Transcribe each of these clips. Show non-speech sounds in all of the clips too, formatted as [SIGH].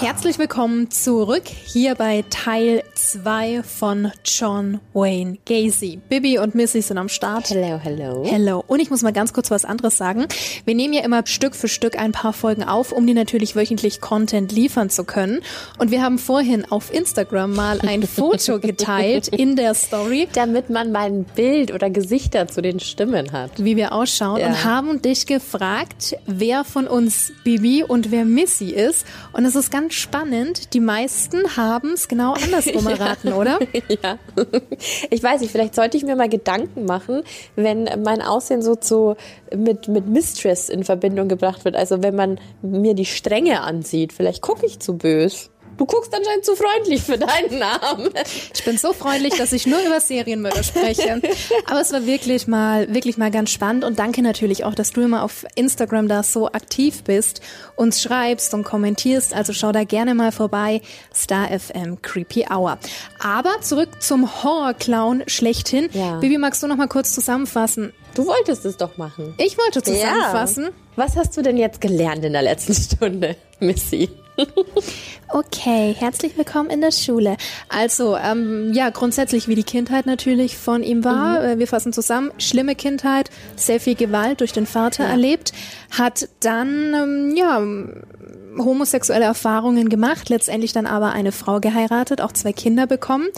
Herzlich willkommen zurück hier bei Teil 2 von John Wayne Gacy. Bibi und Missy sind am Start. Hello, hello. Hello. Und ich muss mal ganz kurz was anderes sagen. Wir nehmen ja immer Stück für Stück ein paar Folgen auf, um die natürlich wöchentlich Content liefern zu können. Und wir haben vorhin auf Instagram mal ein [LAUGHS] Foto geteilt in der Story. Damit man mal ein Bild oder Gesichter zu den Stimmen hat. Wie wir ausschauen Ja. und haben dich gefragt, wer von uns Bibi und wer Missy ist. Und es ist ganz spannend. Die meisten haben es genau andersrum [LAUGHS] erraten, oder? [LAUGHS] Ja. Ich weiß nicht, vielleicht sollte ich mir mal Gedanken machen, wenn mein Aussehen so zu, mit, mit Mistress in Verbindung gebracht wird. Also wenn man mir die Stränge ansieht, vielleicht gucke ich zu bös. Du guckst anscheinend zu freundlich für deinen Namen. Ich bin so freundlich, dass ich nur über Serienmörder spreche. Aber es war wirklich mal, wirklich mal ganz spannend und danke natürlich auch, dass du immer auf Instagram da so aktiv bist, uns schreibst und kommentierst. Also schau da gerne mal vorbei. Star FM Creepy Hour. Aber zurück zum Horror-Clown schlechthin. Ja. Bibi, magst du noch mal kurz zusammenfassen? Du wolltest es doch machen. Ich wollte zusammenfassen. Ja. Was hast du denn jetzt gelernt in der letzten Stunde, Missy? [LAUGHS] Okay, herzlich willkommen in der Schule. Also, ähm, ja, grundsätzlich wie die Kindheit natürlich von ihm war. Äh, Wir fassen zusammen. Schlimme Kindheit, sehr viel Gewalt durch den Vater erlebt, hat dann, ähm, ja, homosexuelle Erfahrungen gemacht, letztendlich dann aber eine Frau geheiratet, auch zwei Kinder bekommen,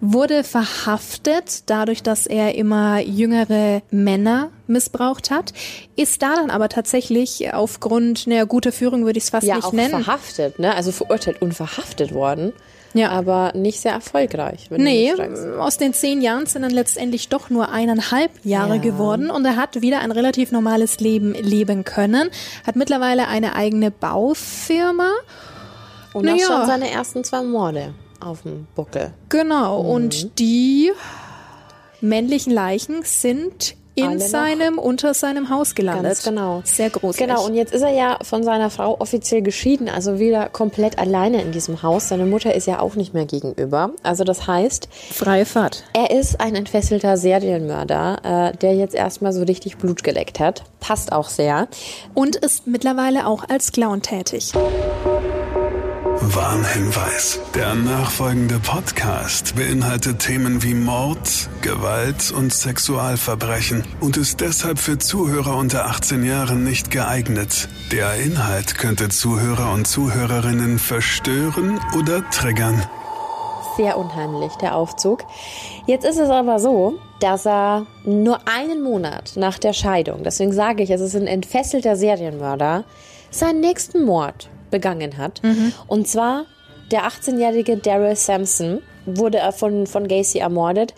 wurde verhaftet, dadurch, dass er immer jüngere Männer missbraucht hat, ist da dann aber tatsächlich aufgrund einer guter Führung, würde ich es fast Ja, nicht auch nennen. verhaftet, ne? Also verurteilt und verhaftet worden. Ja. Aber nicht sehr erfolgreich. Wenn Nee, aus den zehn Jahren sind dann letztendlich doch nur eineinhalb Jahre Ja. geworden und er hat wieder ein relativ normales Leben leben können, hat mittlerweile eine eigene Baufirma. Und Na auch schon seine ersten zwei Morde auf dem Buckel. Genau, Mhm. und die männlichen Leichen sind in seinem, unter seinem Haus gelandet. Ganz genau. Sehr gruselig. Genau, und jetzt ist er ja von seiner Frau offiziell geschieden, also wieder komplett alleine in diesem Haus. Seine Mutter ist ja auch nicht mehr gegenüber. Also das heißt, Freie Fahrt. er ist ein entfesselter Serienmörder, äh, der jetzt erstmal so richtig Blut geleckt hat. Passt auch sehr. Und ist mittlerweile auch als Clown tätig. Warnhinweis. Der nachfolgende Podcast beinhaltet Themen wie Mord, Gewalt und Sexualverbrechen und ist deshalb für Zuhörer unter 18 Jahren nicht geeignet. Der Inhalt könnte Zuhörer und Zuhörerinnen verstören oder triggern. Sehr unheimlich, der Aufzug. Jetzt ist es aber so, dass er nur einen Monat nach der Scheidung, deswegen sage ich, es ist ein entfesselter Serienmörder, seinen nächsten Mord begangen hat. Und zwar der 18-jährige Daryl Sampson wurde von, von Gacy ermordet.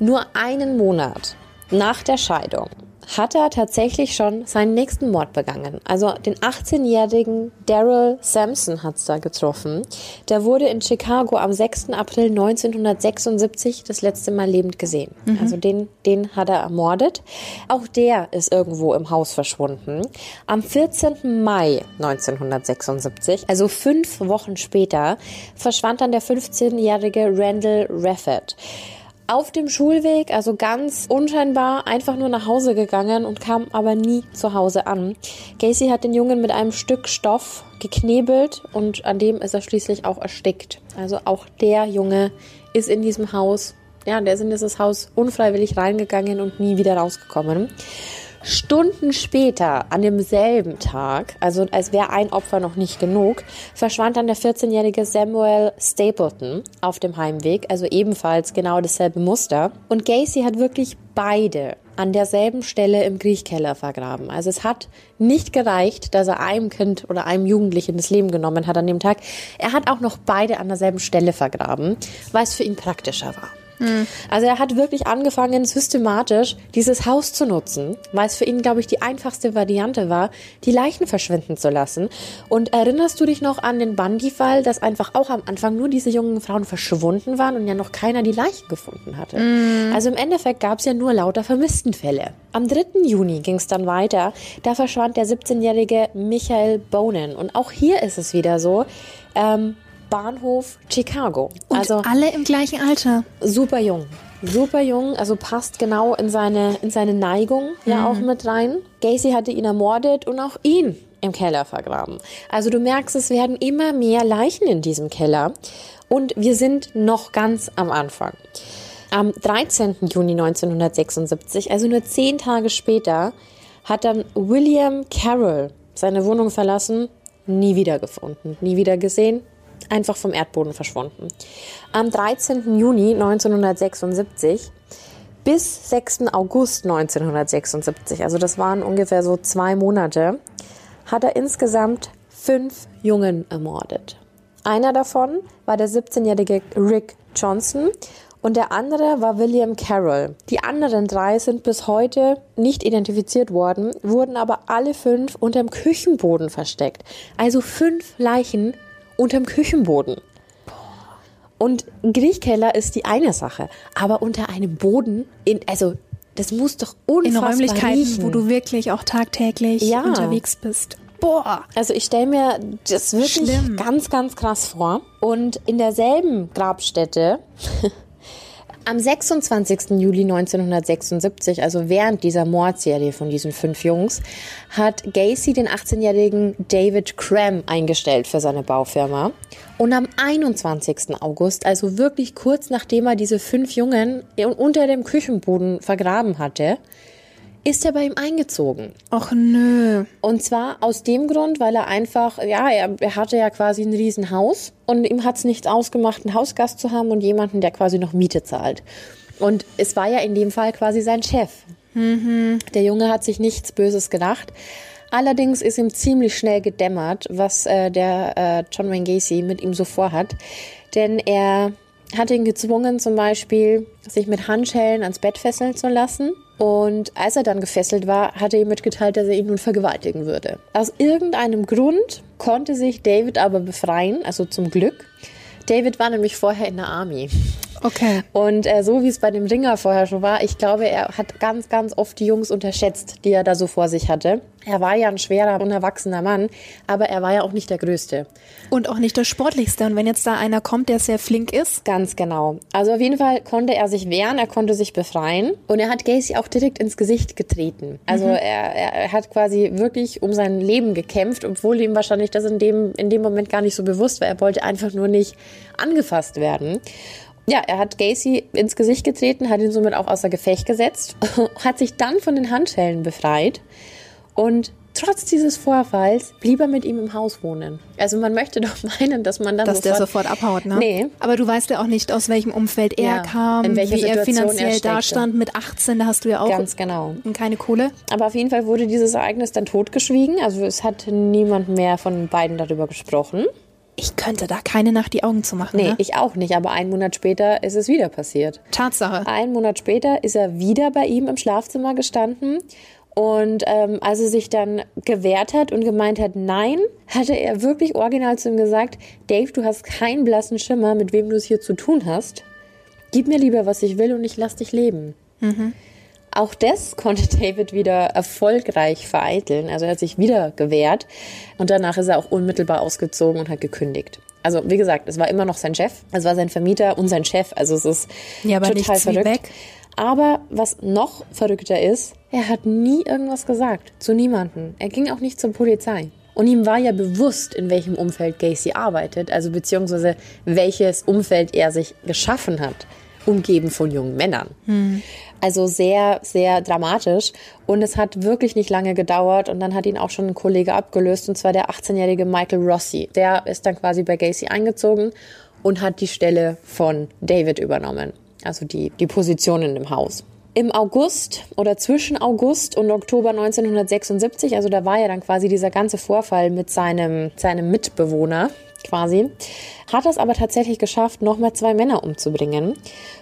Nur einen Monat nach der Scheidung hat er tatsächlich schon seinen nächsten Mord begangen. Also den 18-jährigen Daryl Sampson hat's da getroffen. Der wurde in Chicago am 6. April 1976 das letzte Mal lebend gesehen. Also den, den hat er ermordet. Auch der ist irgendwo im Haus verschwunden. Am 14. Mai 1976, also fünf Wochen später, verschwand dann der 15-jährige Randall Raffett auf dem Schulweg, also ganz unscheinbar, einfach nur nach Hause gegangen und kam aber nie zu Hause an. Gacy hat den Jungen mit einem Stück Stoff geknebelt und an dem ist er schließlich auch erstickt. Also auch der Junge ist in diesem Haus, ja, der ist in dieses Haus unfreiwillig reingegangen und nie wieder rausgekommen. Stunden später, an demselben Tag, also als wäre ein Opfer noch nicht genug, verschwand dann der 14-jährige Samuel Stapleton auf dem Heimweg, also ebenfalls genau dasselbe Muster. Und Gacy hat wirklich beide an derselben Stelle im Kriechkeller vergraben. Also es hat nicht gereicht, dass er einem Kind oder einem Jugendlichen das Leben genommen hat an dem Tag. Er hat auch noch beide an derselben Stelle vergraben, weil es für ihn praktischer war. Also er hat wirklich angefangen, systematisch dieses Haus zu nutzen, weil es für ihn, glaube ich, die einfachste Variante war, die Leichen verschwinden zu lassen. Und erinnerst du dich noch an den Bundy-Fall, dass einfach auch am Anfang nur diese jungen Frauen verschwunden waren und ja noch keiner die Leichen gefunden hatte? Also im Endeffekt gab es ja nur lauter Vermisstenfälle. Am 3. Juni ging es dann weiter. Da verschwand der 17-jährige Michael Bonen. Und auch hier ist es wieder so, ähm, Bahnhof Chicago. Und also alle im gleichen Alter. super jung. Super jung, also passt genau in seine, in seine Neigung ja auch mit rein. Gacy hatte ihn ermordet und auch ihn im Keller vergraben. Also du merkst, es werden immer mehr Leichen in diesem Keller. Und wir sind noch ganz am Anfang. Am 13. Juni 1976, also nur zehn Tage später, hat dann William Carroll seine Wohnung verlassen, nie wieder gefunden, nie wieder gesehen, einfach vom Erdboden verschwunden. Am 13. Juni 1976 bis 6. August 1976, also das waren ungefähr so zwei Monate, hat er insgesamt fünf Jungen ermordet. Einer davon war der 17-jährige Rick Johnson und der andere war William Carroll. Die anderen drei sind bis heute nicht identifiziert worden, wurden aber alle fünf unterm Küchenboden versteckt. Also fünf Leichen unterm Küchenboden. Und Griechkeller ist die eine Sache, aber unter einem Boden, in, also das muss doch In unfassbar Räumlichkeiten, riechen. wo du wirklich auch tagtäglich Ja. unterwegs bist. Boah. Also ich stelle mir das wirklich Schlimm. ganz, ganz krass vor. Und in derselben Grabstätte [LAUGHS] am 26. Juli 1976, also während dieser Mordserie von diesen fünf Jungs, hat Gacy den 18-jährigen David Cram eingestellt für seine Baufirma. Und am 21. August, also wirklich kurz nachdem er diese fünf Jungen unter dem Küchenboden vergraben hatte, ist er bei ihm eingezogen. Och nö. Und zwar aus dem Grund, weil er einfach, ja, er, er hatte ja quasi ein Riesenhaus und ihm hat es nichts ausgemacht, einen Hausgast zu haben und jemanden, der quasi noch Miete zahlt. Und es war ja in dem Fall quasi sein Chef. Der Junge hat sich nichts Böses gedacht. Allerdings ist ihm ziemlich schnell gedämmert, was äh, der äh, John Wayne Gacy mit ihm so vorhat. Denn er hat ihn gezwungen, zum Beispiel sich mit Handschellen ans Bett fesseln zu lassen. Und als er dann gefesselt war, hat er ihm mitgeteilt, dass er ihn nun vergewaltigen würde. Aus irgendeinem Grund konnte sich David aber befreien, also zum Glück. David war nämlich vorher in der Army. Okay. Und äh, so wie es bei dem Ringer vorher schon war, ich glaube, er hat ganz, ganz oft die Jungs unterschätzt, die er da so vor sich hatte. Er war ja ein schwerer, unerwachsener Mann, aber er war ja auch nicht der Größte. Und auch nicht der sportlichste. Und wenn jetzt da einer kommt, der sehr flink ist, Ganz genau. Also auf jeden Fall konnte er sich wehren, er konnte sich befreien und er hat Gacy auch direkt ins Gesicht getreten. Also er, er, er hat quasi wirklich um sein Leben gekämpft, obwohl ihm wahrscheinlich das in dem, in dem Moment gar nicht so bewusst war. Er wollte einfach nur nicht angefasst werden. Ja, er hat Gacy ins Gesicht getreten, hat ihn somit auch außer Gefecht gesetzt, [LAUGHS] hat sich dann von den Handschellen befreit und trotz dieses Vorfalls blieb er mit ihm im Haus wohnen. Also man möchte [LAUGHS] doch meinen, dass man dann dass der sofort abhaut, ne? Nee. Aber du weißt ja auch nicht, aus welchem Umfeld er Ja, kam, in welcher wie er Situation er finanziell steckte. dastand. Mit 18, da hast du ja auch Ganz genau. keine Kohle. Aber auf jeden Fall wurde dieses Ereignis dann totgeschwiegen. Also es hat niemand mehr von beiden darüber gesprochen. Ich könnte da keine Nacht die Augen zu machen. Nee, ne? ich auch nicht. Aber einen Monat später ist es wieder passiert. Tatsache. Einen Monat später ist er wieder bei ihm im Schlafzimmer gestanden. Und ähm, als er sich dann gewehrt hat und gemeint hat, nein, hatte er wirklich original zu ihm gesagt, Dave, du hast keinen blassen Schimmer, mit wem du es hier zu tun hast. Gib mir lieber, was ich will und ich lass dich leben. Auch das konnte [LAUGHS] David wieder erfolgreich vereiteln. Also er hat sich wieder gewehrt und danach ist er auch unmittelbar ausgezogen und hat gekündigt. Also wie gesagt, es war immer noch sein Chef, es war sein Vermieter und sein Chef. Also es ist Ja, aber total verrückt. Aber was noch verrückter ist, er hat nie irgendwas gesagt zu niemanden. Er ging auch nicht zur Polizei. Und ihm war ja bewusst, in welchem Umfeld Gacy arbeitet, also beziehungsweise welches Umfeld er sich geschaffen hat, umgeben von jungen Männern. Also sehr, sehr dramatisch. Und es hat wirklich nicht lange gedauert. Und dann hat ihn auch schon ein Kollege abgelöst, und zwar der 18-jährige Michael Rossi. Der ist dann quasi bei Gacy eingezogen und hat die Stelle von David übernommen. Also die, die Position in dem Haus. Im August oder zwischen August und Oktober 1976, also da war ja dann quasi dieser ganze Vorfall mit seinem, seinem Mitbewohner quasi, hat es aber tatsächlich geschafft, nochmal zwei Männer umzubringen.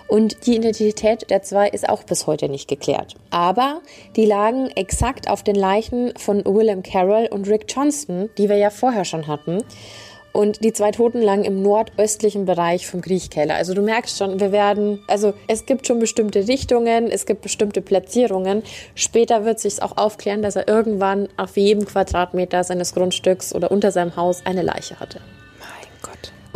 Und die Identität der zwei ist auch bis heute nicht geklärt. Aber die lagen exakt auf den Leichen von Willem Carroll und Rick Johnston, die wir ja vorher schon hatten. Und die zwei Toten lagen im nordöstlichen Bereich vom Kriechkeller. Also du merkst schon, wir werden, also es gibt schon bestimmte Richtungen, es gibt bestimmte Platzierungen. Später wird sich auch aufklären, dass er irgendwann auf jedem Quadratmeter seines Grundstücks oder unter seinem Haus eine Leiche hatte.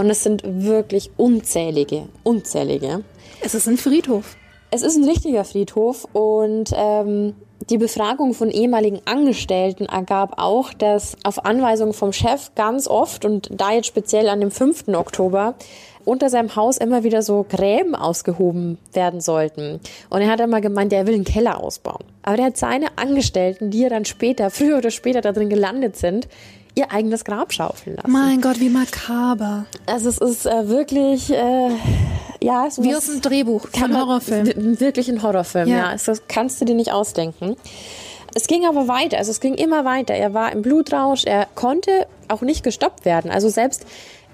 Und es sind wirklich unzählige, unzählige. Es ist ein Friedhof. Es ist ein richtiger Friedhof und ähm, die Befragung von ehemaligen Angestellten ergab auch, dass auf Anweisung vom Chef ganz oft und da jetzt speziell an dem 5. Oktober unter seinem Haus immer wieder so Gräben ausgehoben werden sollten. Und er hat einmal gemeint, er will einen Keller ausbauen. Aber der hat seine Angestellten, die ja dann später, früher oder später da drin gelandet sind, ihr eigenes Grab schaufeln lassen. Mein Gott, wie makaber. Also es ist äh, wirklich, äh, ja, es Wie aus einem Drehbuch von Horrorfilm. Wirklich ein Horrorfilm, Ja. ja. Das kannst du dir nicht ausdenken. Es ging aber weiter, also es ging immer weiter. Er war im Blutrausch, er konnte auch nicht gestoppt werden. Also selbst,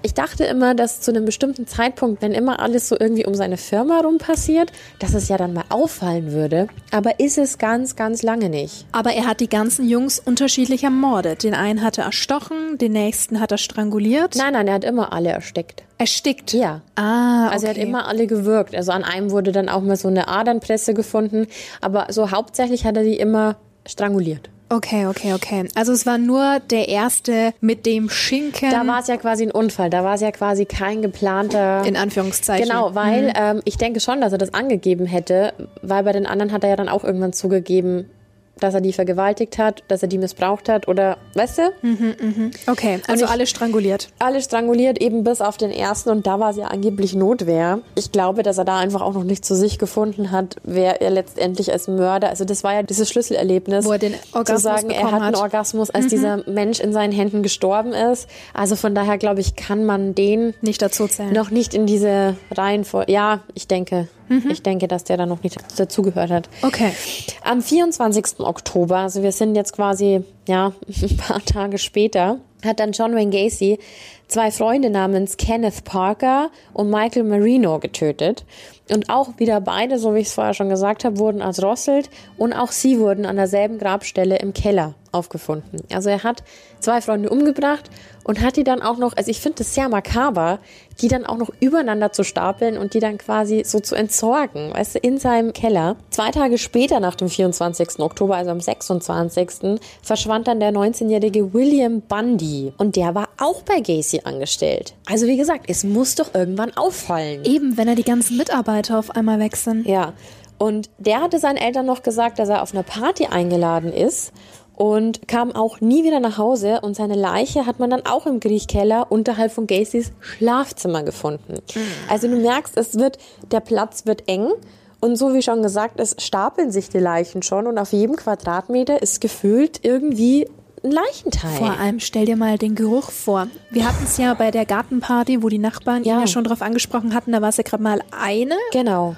ich dachte immer, dass zu einem bestimmten Zeitpunkt, wenn immer alles so irgendwie um seine Firma rum passiert, dass es ja dann mal auffallen würde. Aber ist es ganz, ganz lange nicht. Aber er hat die ganzen Jungs unterschiedlich ermordet. Den einen hat er erstochen, den nächsten hat er stranguliert. Nein, nein, er hat immer alle erstickt. Erstickt. Ja. Ah, okay. Also er hat immer alle gewürgt. Also an einem wurde dann auch mal so eine Adernpresse gefunden. Aber so hauptsächlich hat er die immer stranguliert. Okay, okay, okay. Also es war nur der erste mit dem Schinken. Da war es ja quasi ein Unfall. Da war es ja quasi kein geplanter. in Anführungszeichen. Genau, weil ähm, ich denke schon, dass er das angegeben hätte, weil bei den anderen hat er ja dann auch irgendwann zugegeben, dass er die vergewaltigt hat, dass er die missbraucht hat oder, weißt du? Okay, also ich- alle stranguliert. Alle stranguliert, eben bis auf den ersten und da war es ja angeblich Notwehr. Ich glaube, dass er da einfach auch noch nicht zu sich gefunden hat, wer er letztendlich als Mörder, also das war ja dieses Schlüsselerlebnis. Wo er den Orgasmus Zu sagen, er hat einen. Mhm. Orgasmus, als dieser Mensch in seinen Händen gestorben ist. Also von daher, glaube ich, kann man den Nicht dazu zählen. noch nicht in diese Reihenfolge. Ja, ich denke. Mhm. Ich denke, dass der da noch nicht dazugehört hat. Okay. Am 24. Oktober, also wir sind jetzt quasi, ja, [LAUGHS] ein paar Tage später, hat dann John Wayne Gacy zwei Freunde namens Kenneth Parker und Michael Marino getötet. Und auch wieder beide, so wie ich es vorher schon gesagt habe, wurden erdrosselt und auch sie wurden an derselben Grabstelle im Keller aufgefunden. Also er hat zwei Freunde umgebracht und hat die dann auch noch, also ich finde das sehr makaber, die dann auch noch übereinander zu stapeln und die dann quasi so zu entsorgen, weißt du, in seinem Keller. Zwei Tage später nach dem 24. Oktober, also am 26. verschwand dann der 19-jährige William Bundy und der war auch bei Gacy angestellt. Also wie gesagt, es muss doch irgendwann auffallen. Eben, wenn er die ganzen Mitarbeiter auf einmal sind. Ja, und der hatte seinen Eltern noch gesagt, dass er auf einer Party eingeladen ist und kam auch nie wieder nach Hause und seine Leiche hat man dann auch im Kriechkeller unterhalb von Gacys Schlafzimmer gefunden. Also du merkst, es wird, der Platz wird eng und so wie schon gesagt, es stapeln sich die Leichen schon und auf jedem Quadratmeter ist gefühlt irgendwie ein Leichenteil. Vor allem stell dir mal den Geruch vor. Wir hatten es ja bei der Gartenparty, wo die Nachbarn ihn Ja. ja schon drauf angesprochen hatten, da war es ja gerade mal eine. Genau.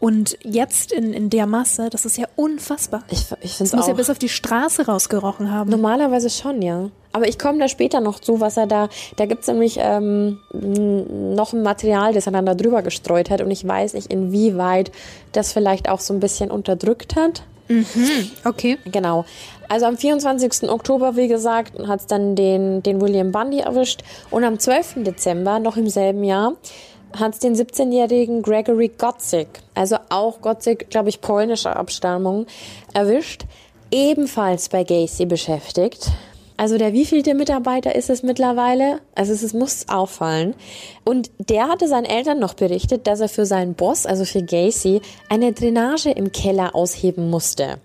Und jetzt in, in der Masse, das ist ja unfassbar. Ich, ich finde Das muss auch. ja bis auf die Straße rausgerochen haben. Normalerweise schon, ja. Aber ich komme da später noch zu, was er da. Da gibt's nämlich ähm, noch ein Material, das er dann da drüber gestreut hat. Und ich weiß nicht, inwieweit das vielleicht auch so ein bisschen unterdrückt hat. Okay. Genau. Also am 24. Oktober, wie gesagt, hat's dann den, den William Bundy erwischt. Und am 12. Dezember, noch im selben Jahr, hat's den 17-jährigen Gregory Gotzik, also auch Gotzik, glaube ich, polnischer Abstammung, erwischt. Ebenfalls bei Gacy beschäftigt. Also der wievielte Mitarbeiter ist es mittlerweile? Also es, es muss auffallen. Und der hatte seinen Eltern noch berichtet, dass er für seinen Boss, also für Gacy, eine Drainage im Keller ausheben musste.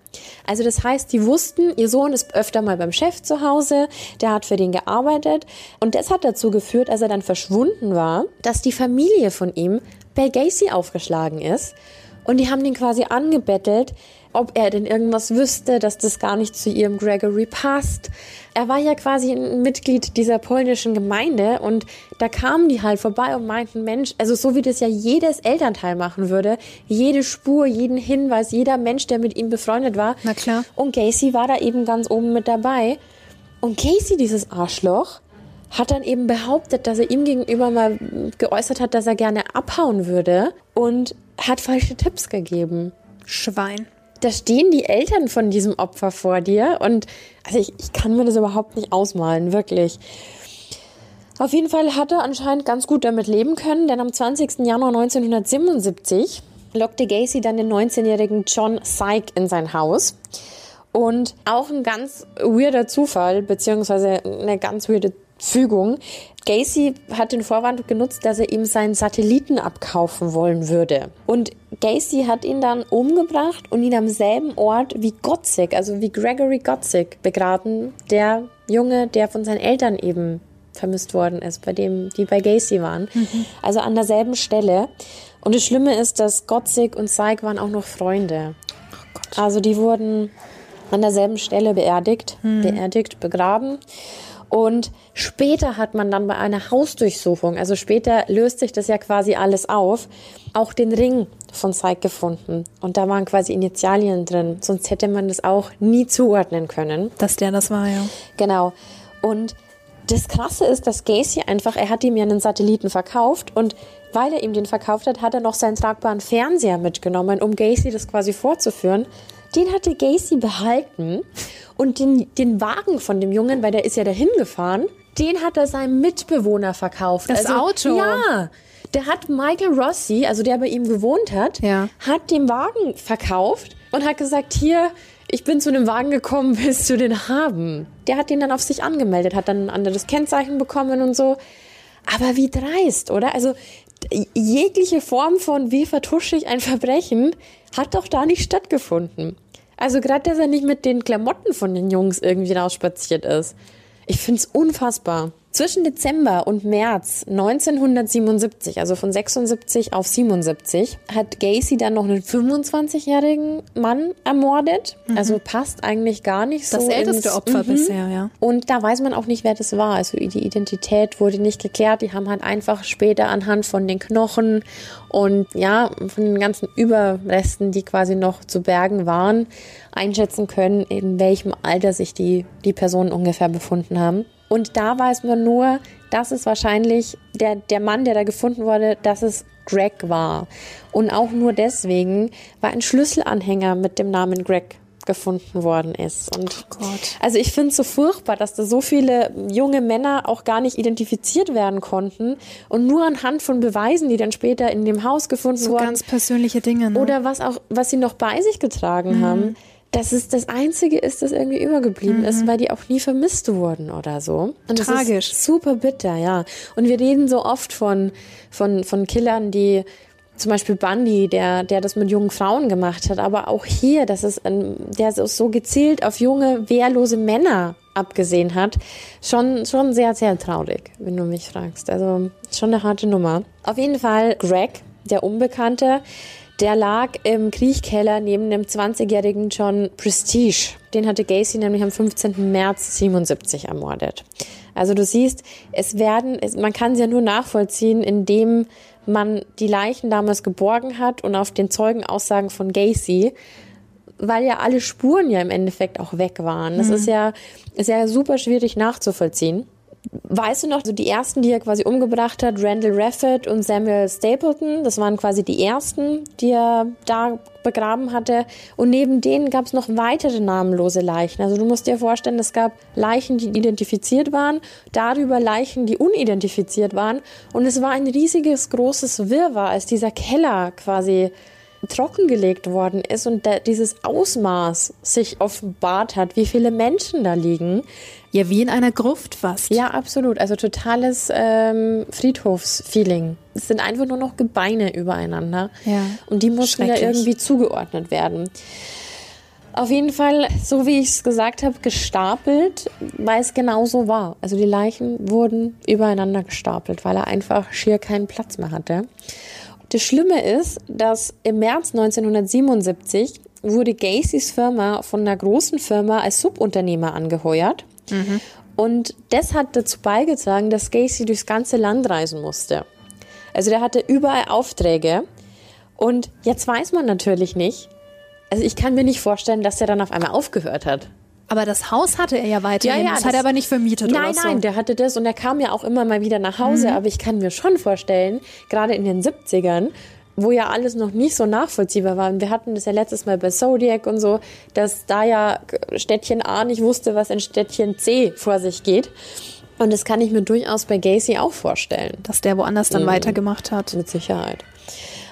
Also das heißt, die wussten, ihr Sohn ist öfter mal beim Chef zu Hause, der hat für den gearbeitet. Und das hat dazu geführt, als er dann verschwunden war, dass die Familie von ihm bei Gacy aufgeschlagen ist. Und die haben den quasi angebettelt, ob er denn irgendwas wüsste, dass das gar nicht zu ihrem Gregory passt. Er war ja quasi ein Mitglied dieser polnischen Gemeinde und da kamen die halt vorbei und meinten, Mensch, also so wie das ja jedes Elternteil machen würde, jede Spur, jeden Hinweis, jeder Mensch, der mit ihm befreundet war. Na klar. Und Gacy war da eben ganz oben mit dabei. Und Casey, dieses Arschloch, hat dann eben behauptet, dass er ihm gegenüber mal geäußert hat, dass er gerne abhauen würde und hat falsche Tipps gegeben. Schwein. Da stehen die Eltern von diesem Opfer vor dir und also ich, ich kann mir das überhaupt nicht ausmalen, wirklich. Auf jeden Fall hat er anscheinend ganz gut damit leben können, denn am 20. Januar 1977 lockte Gacy dann den 19-jährigen John Syke in sein Haus. Und auch ein ganz weirder Zufall, beziehungsweise eine ganz weirde Fügung. Gacy hat den Vorwand genutzt, dass er ihm seinen Satelliten abkaufen wollen würde. Und Gacy hat ihn dann umgebracht und ihn am selben Ort wie Gotzik, also wie Gregory Gotzik, begraben. Der Junge, der von seinen Eltern eben vermisst worden ist, bei dem, die bei Gacy waren. Mhm. Also an derselben Stelle. Und das Schlimme ist, dass Gotzik und Syke waren auch noch Freunde. Oh also die wurden an derselben Stelle beerdigt, mhm. beerdigt, begraben. Und später hat man dann bei einer Hausdurchsuchung, also später löst sich das ja quasi alles auf, auch den Ring von Syke gefunden. Und da waren quasi Initialien drin. Sonst hätte man das auch nie zuordnen können. Dass der das war, ja. Genau. Und das Krasse ist, dass Gacy einfach, er hat ihm ja einen Satelliten verkauft und weil er ihm den verkauft hat, hat er noch seinen tragbaren Fernseher mitgenommen, um Gacy das quasi vorzuführen. Den hatte Gacy behalten und den, den Wagen von dem Jungen, weil der ist ja dahin gefahren, den hat er seinem Mitbewohner verkauft. Das also, Auto? Ja. Der hat Michael Rossi, also der bei ihm gewohnt hat, ja. hat den Wagen verkauft und hat gesagt, hier, ich bin zu dem Wagen gekommen, [LAUGHS] willst du den haben? Der hat den dann auf sich angemeldet, hat dann ein anderes Kennzeichen bekommen und so. Aber wie dreist, oder? Also jegliche Form von wie vertusche ich ein Verbrechen hat doch da nicht stattgefunden. Also gerade, dass er nicht mit den Klamotten von den Jungs irgendwie rausspaziert ist. Ich find's unfassbar. Zwischen Dezember und März 1977, also von 76 auf 77, hat Gacy dann noch einen 25-jährigen Mann ermordet. Mhm. Also passt eigentlich gar nicht so. Das älteste ins, Opfer mhm. bisher, ja. Und da weiß man auch nicht, wer das war. Also die Identität wurde nicht geklärt. Die haben halt einfach später anhand von den Knochen und ja, von den ganzen Überresten, die quasi noch zu bergen waren, einschätzen können, in welchem Alter sich die, die Personen ungefähr befunden haben. Und da weiß man nur, dass es wahrscheinlich der, der Mann, der da gefunden wurde, dass es Greg war. Und auch nur deswegen war ein Schlüsselanhänger mit dem Namen Greg gefunden worden ist. Und oh also ich finde es so furchtbar, dass da so viele junge Männer auch gar nicht identifiziert werden konnten und nur anhand von Beweisen, die dann später in dem Haus gefunden so wurden. So ganz persönliche Dinge. Ne? Oder was auch, was sie noch bei sich getragen mhm. haben dass es das Einzige ist, das irgendwie übergeblieben mhm. ist, weil die auch nie vermisst wurden oder so. Und Tragisch. super bitter, ja. Und wir reden so oft von, von, von Killern, die zum Beispiel Bundy, der, der das mit jungen Frauen gemacht hat, aber auch hier, dass es, der so gezielt auf junge, wehrlose Männer abgesehen hat, schon, schon sehr, sehr traurig, wenn du mich fragst. Also schon eine harte Nummer. Auf jeden Fall Greg, der Unbekannte, der lag im Kriechkeller neben dem 20-jährigen John Prestige. Den hatte Gacy nämlich am 15. März 77 ermordet. Also du siehst, es werden, es, man kann sie ja nur nachvollziehen, indem man die Leichen damals geborgen hat und auf den Zeugenaussagen von Gacy, weil ja alle Spuren ja im Endeffekt auch weg waren. Das mhm. ist ja, ist ja super schwierig nachzuvollziehen. Weißt du noch, so die ersten, die er quasi umgebracht hat, Randall Raffett und Samuel Stapleton, das waren quasi die ersten, die er da begraben hatte. Und neben denen gab es noch weitere namenlose Leichen. Also du musst dir vorstellen, es gab Leichen, die identifiziert waren, darüber Leichen, die unidentifiziert waren. Und es war ein riesiges, großes Wirrwarr, als dieser Keller quasi trockengelegt worden ist und dieses Ausmaß sich offenbart hat, wie viele Menschen da liegen. Ja, wie in einer Gruft fast. Ja, absolut. Also totales ähm, Friedhofsfeeling. Es sind einfach nur noch Gebeine übereinander. Ja. Und die mussten ja irgendwie zugeordnet werden. Auf jeden Fall, so wie ich es gesagt habe, gestapelt, weil es genau so war. Also die Leichen wurden übereinander gestapelt, weil er einfach schier keinen Platz mehr hatte. Das Schlimme ist, dass im März 1977 wurde Gacy's Firma von einer großen Firma als Subunternehmer angeheuert. Mhm. Und das hat dazu beigetragen, dass Gacy durchs ganze Land reisen musste. Also der hatte überall Aufträge. Und jetzt weiß man natürlich nicht, also ich kann mir nicht vorstellen, dass er dann auf einmal aufgehört hat. Aber das Haus hatte er ja weiterhin. Ja, ja, das, das hat er aber nicht vermietet nein, oder so. Nein, nein, der hatte das und er kam ja auch immer mal wieder nach Hause. Mhm. Aber ich kann mir schon vorstellen, gerade in den 70ern, wo ja alles noch nicht so nachvollziehbar war. Und wir hatten das ja letztes Mal bei Zodiac und so, dass da ja Städtchen A nicht wusste, was in Städtchen C vor sich geht. Und das kann ich mir durchaus bei Gacy auch vorstellen. Dass der woanders dann mhm. weitergemacht hat. Mit Sicherheit.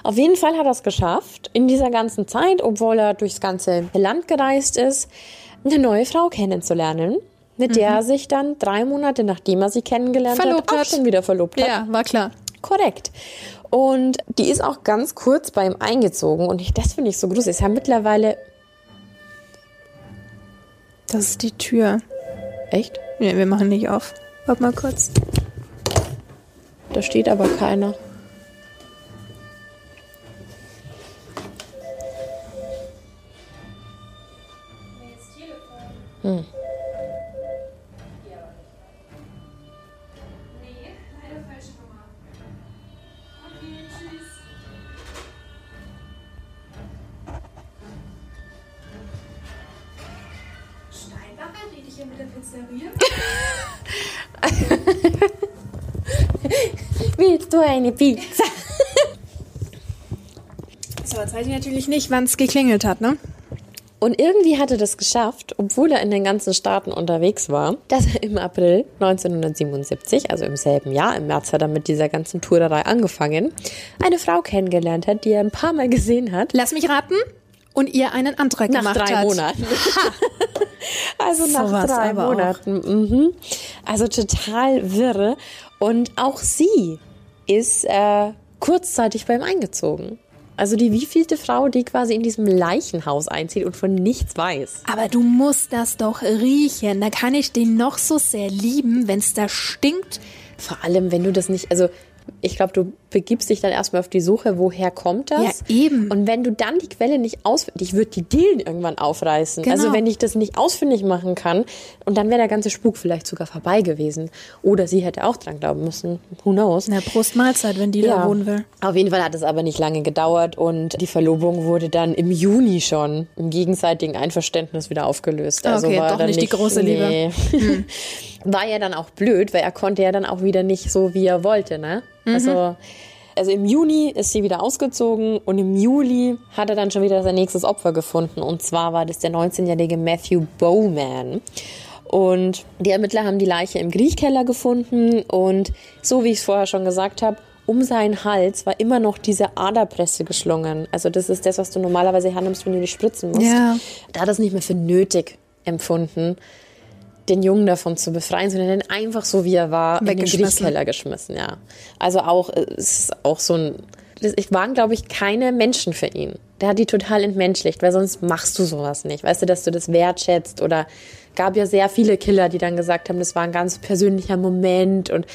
Auf jeden Fall hat er es geschafft, in dieser ganzen Zeit, obwohl er durchs ganze Land gereist ist, eine neue Frau kennenzulernen. mit der er sich dann drei Monate nachdem er sie kennengelernt Verlobt hat, auch hat. schon wieder verlobt hat. Ja, war klar. Korrekt. Und die ist auch ganz kurz bei ihm eingezogen und ich, das finde ich so gruselig. Ist ja mittlerweile Das ist die Tür. echt. Nee, wir machen nicht auf. Warte mal kurz. Da steht aber keiner. Hm. Willst du eine Pizza? So, jetzt weiß ich natürlich nicht, wann es geklingelt hat, ne? Und irgendwie hat er das geschafft, obwohl er in den ganzen Staaten unterwegs war, dass er im April 1977, also im selben Jahr, im März hat er mit dieser ganzen Tourerei angefangen, eine Frau kennengelernt hat, die er ein paar Mal gesehen hat. Lass mich raten. Und ihr einen Antrag Nach gemacht drei hat. Monaten. [LAUGHS] also nach Sowas drei. Monaten. Mhm. Also total wirre. Und auch sie ist äh, kurzzeitig bei ihm eingezogen. Also die wievielte Frau, die quasi in diesem Leichenhaus einzieht und von nichts weiß. Aber du musst das doch riechen. Da kann ich den noch so sehr lieben, wenn es da stinkt. Vor allem, wenn du das nicht, also ich glaube, du begibst dich dann erstmal auf die Suche, woher kommt das? Ja, eben. Und wenn du dann die Quelle nicht ausfindig, ich würde die Dielen irgendwann aufreißen. Genau. Also wenn ich das nicht ausfindig machen kann, und dann wäre der ganze Spuk vielleicht sogar vorbei gewesen. Oder sie hätte auch dran glauben müssen. Who knows? Na, Prost Mahlzeit, wenn die da wohnen will. Auf jeden Fall hat es aber nicht lange gedauert und die Verlobung wurde dann im Juni schon im gegenseitigen Einverständnis wieder aufgelöst. Also Okay, war doch dann nicht die große Liebe. Nee. [LAUGHS] War ja dann auch blöd, weil er konnte ja dann auch wieder nicht so, wie er wollte, ne? Also, also im Juni ist sie wieder ausgezogen und im Juli hat er dann schon wieder sein nächstes Opfer gefunden. Und zwar war das der 19-jährige Matthew Bowman. Und die Ermittler haben die Leiche im Griechkeller gefunden und so wie ich es vorher schon gesagt habe, um seinen Hals war immer noch diese Aderpresse geschlungen. Also das ist das, was du normalerweise hernimmst, wenn du dich spritzen musst. Ja. Da hat er es nicht mehr für nötig empfunden, den Jungen davon zu befreien, sondern den einfach so wie er war in den. Griechkeller geschmissen, ja. Also auch, äh, es ist auch so ein, das es waren, glaube ich, keine Menschen für ihn. Der hat die total entmenschlicht, weil sonst machst du sowas nicht. Weißt du, dass du das wertschätzt oder gab ja sehr viele Killer, die dann gesagt haben, das war ein ganz persönlicher Moment und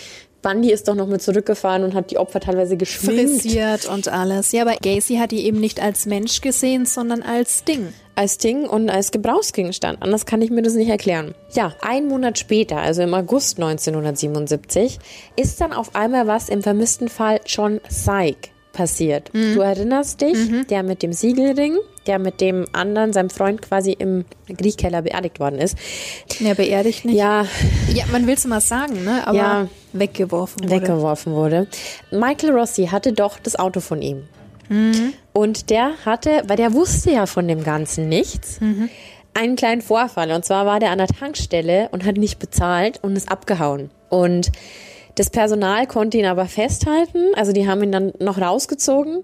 Bundy ist doch noch mit zurückgefahren und hat die Opfer teilweise geschminkt. Frisiert und alles. Ja, aber Gacy hat die eben nicht als Mensch gesehen, sondern als Ding. als Ding und als Gebrauchsgegenstand. Anders kann ich mir das nicht erklären. Ja, ein Monat später, also im August 1977, ist dann auf einmal was im vermissten Fall John Syke passiert. Du erinnerst dich, der mit dem Siegelring, der mit dem anderen, seinem Freund quasi im Griechkeller beerdigt worden ist. Ja, beerdigt nicht. Ja, Ja, man will es mal sagen, ne? Aber Ja. Weggeworfen wurde. weggeworfen wurde. Michael Rossi hatte doch das Auto von ihm. Und der hatte, weil der wusste ja von dem Ganzen nichts, einen kleinen Vorfall. Und zwar war der an der Tankstelle und hat nicht bezahlt und ist abgehauen. Und das Personal konnte ihn aber festhalten. Also die haben ihn dann noch rausgezogen.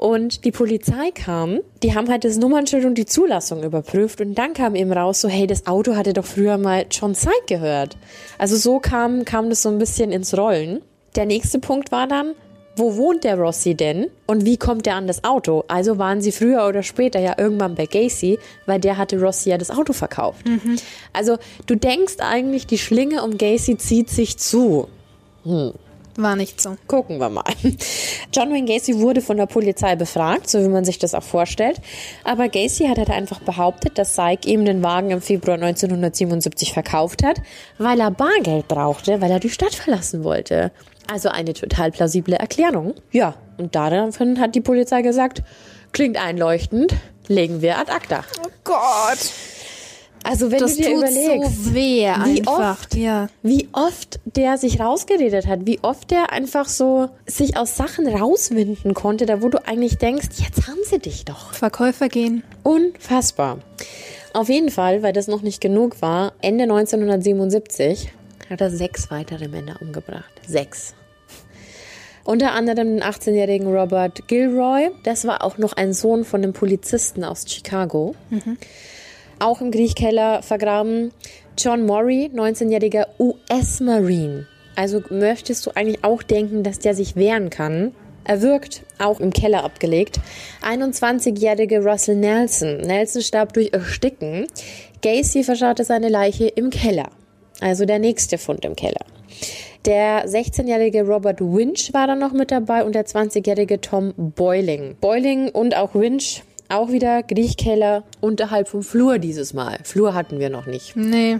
Und die Polizei kam, die haben halt das Nummernschild und die Zulassung überprüft und dann kam eben raus, so hey, das Auto hatte doch früher mal John Syke gehört. Also so kam, kam das so ein bisschen ins Rollen. Der nächste Punkt war dann, wo wohnt der Rossi denn und wie kommt der an das Auto? Also waren sie früher oder später ja irgendwann bei Gacy, weil der hatte Rossi ja das Auto verkauft. Also du denkst eigentlich, die Schlinge um Gacy zieht sich zu. War nicht so. Gucken wir mal. John Wayne Gacy wurde von der Polizei befragt, so wie man sich das auch vorstellt. Aber Gacy hat halt einfach behauptet, dass Syke ihm den Wagen im Februar 1977 verkauft hat, weil er Bargeld brauchte, weil er die Stadt verlassen wollte. Also eine total plausible Erklärung. Ja, und daraufhin hat die Polizei gesagt, klingt einleuchtend, legen wir ad acta. Oh Gott. Also wenn Das du dir überlegst, so weh wie einfach. oft Ja. wie oft der sich rausgeredet hat, wie oft der einfach so sich aus Sachen rauswinden konnte, da wo du eigentlich denkst, jetzt haben sie dich doch. Verkäufer gehen. Unfassbar. Auf jeden Fall, weil das noch nicht genug war, Ende 1977 hat er sechs weitere Männer umgebracht. Sechs. Unter anderem den 18-jährigen Robert Gilroy. Das war auch noch ein Sohn von einem Polizisten aus Chicago. Auch im Kriechkeller vergraben. John Murray, 19-jähriger US-Marine. Also möchtest du eigentlich auch denken, dass der sich wehren kann? Er wirkt auch im Keller abgelegt. 21-jährige Russell Nelson. Nelson starb durch Ersticken. Gacy verscharrte seine Leiche im Keller. Also der nächste Fund im Keller. Der 16-jährige Robert Winch war dann noch mit dabei und der 20-jährige Tom Boiling. Boiling und auch Winch, auch wieder Griechkeller unterhalb vom Flur dieses Mal. Flur hatten wir noch nicht. Nee.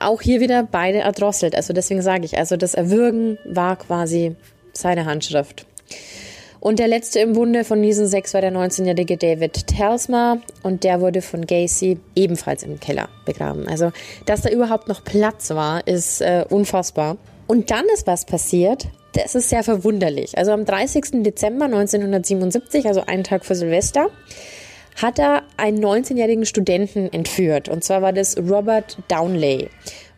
Auch hier wieder beide erdrosselt. Also deswegen sage ich, also das Erwürgen war quasi seine Handschrift. Und der letzte im Bunde von diesen sechs war der 19-jährige David Telsma und der wurde von Gacy ebenfalls im Keller begraben. Also, dass da überhaupt noch Platz war, ist äh, unfassbar. Und dann ist was passiert, das ist sehr verwunderlich. Also am 30. Dezember 1977, also einen Tag vor Silvester, hat er einen 19-jährigen Studenten entführt. Und zwar war das Robert Downley.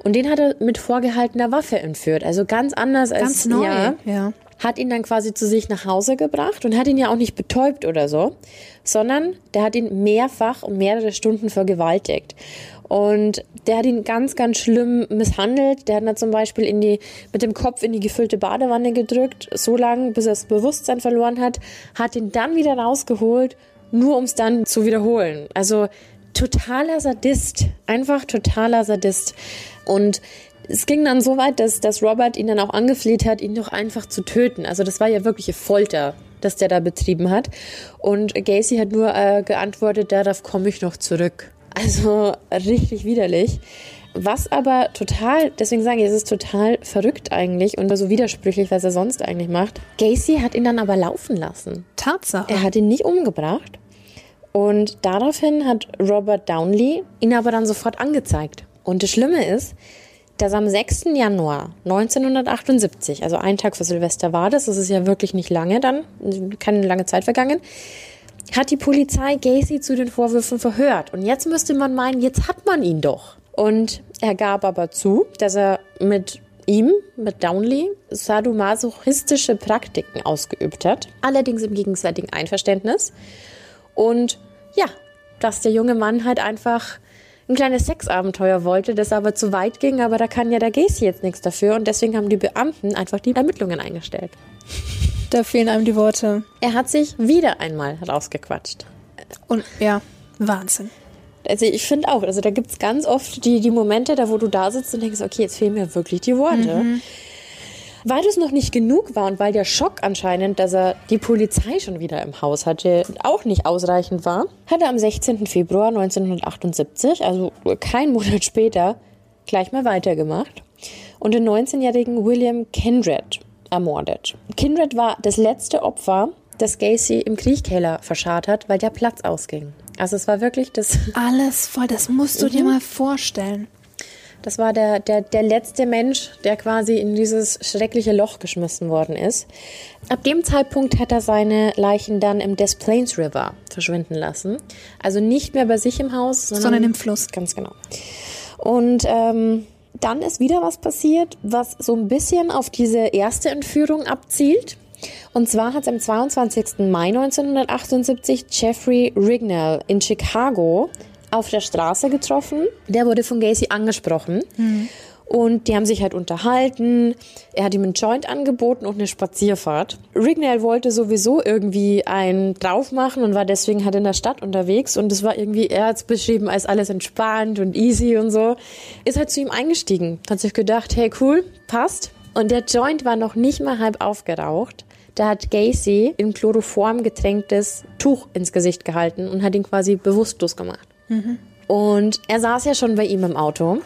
Und den hat er mit vorgehaltener Waffe entführt. Also ganz anders als Ganz neu. Ja, ja. hat ihn dann quasi zu sich nach Hause gebracht und hat ihn ja auch nicht betäubt oder so, sondern der hat ihn mehrfach und mehrere Stunden vergewaltigt. Und der hat ihn ganz, ganz schlimm misshandelt. Der hat ihn zum Beispiel in die, mit dem Kopf in die gefüllte Badewanne gedrückt, so lange, bis er das Bewusstsein verloren hat, hat ihn dann wieder rausgeholt, nur um es dann zu wiederholen. Also totaler Sadist, einfach totaler Sadist. Und es ging dann so weit, dass, dass Robert ihn dann auch angefleht hat, ihn doch einfach zu töten. Also das war ja wirkliche Folter, das der da betrieben hat. Und Gacy hat nur äh, geantwortet, darauf komme ich noch zurück. Also richtig widerlich. Was aber total, deswegen sage ich, es ist total verrückt eigentlich und so widersprüchlich, was er sonst eigentlich macht. Gacy hat ihn dann aber laufen lassen. Tatsache. Er hat ihn nicht umgebracht. Und daraufhin hat Robert Downley ihn aber dann sofort angezeigt. Und das Schlimme ist, dass am 6. Januar 1978, also einen Tag vor Silvester war das, das ist ja wirklich nicht lange dann, keine lange Zeit vergangen, hat die Polizei Gacy zu den Vorwürfen verhört. Und jetzt müsste man meinen, jetzt hat man ihn doch. Und er gab aber zu, dass er mit ihm, mit Downley, sadomasochistische Praktiken ausgeübt hat. Allerdings im gegenseitigen Einverständnis. Und ja, dass der junge Mann halt einfach ein kleines Sexabenteuer wollte, das aber zu weit ging, aber da kann ja der Gacy jetzt nichts dafür und deswegen haben die Beamten einfach die Ermittlungen eingestellt. Da fehlen einem die Worte. Er hat sich wieder einmal rausgequatscht. Und ja, Wahnsinn. Also ich finde auch, also da gibt's ganz oft die, die Momente, da wo du da sitzt und denkst, okay, jetzt fehlen mir wirklich die Worte. Weil das noch nicht genug war und weil der Schock anscheinend, dass er die Polizei schon wieder im Haus hatte, auch nicht ausreichend war, hat er am 16. Februar 1978, also kein Monat später, gleich mal weitergemacht und den 19-jährigen William Kindred ermordet. Kindred war das letzte Opfer, das Gacy im Kriechkeller verscharrt hat, weil der Platz ausging. Also es war wirklich das Alles voll, das musst du dir mal vorstellen. Das war der, der, der letzte Mensch, der quasi in dieses schreckliche Loch geschmissen worden ist. Ab dem Zeitpunkt hat er seine Leichen dann im Des Plaines River verschwinden lassen. Also nicht mehr bei sich im Haus, sondern, Sondern im Fluss. Ganz genau. Und ähm, dann ist wieder was passiert, was so ein bisschen auf diese erste Entführung abzielt. Und zwar hat es am 22. Mai 1978 Jeffrey Rignall in Chicago auf der Straße getroffen. Der wurde von Gacy angesprochen. Und die haben sich halt unterhalten. Er hat ihm einen Joint angeboten und eine Spazierfahrt. Rignall wollte sowieso irgendwie einen drauf machen und war deswegen halt in der Stadt unterwegs. Und es war irgendwie, er hat es beschrieben als alles entspannt und easy und so. Ist halt zu ihm eingestiegen. Hat sich gedacht, hey cool, passt. Und der Joint war noch nicht mal halb aufgeraucht. Da hat Gacy in Chloroform getränktes Tuch ins Gesicht gehalten und hat ihn quasi bewusstlos gemacht. Und er saß ja schon bei ihm im Auto.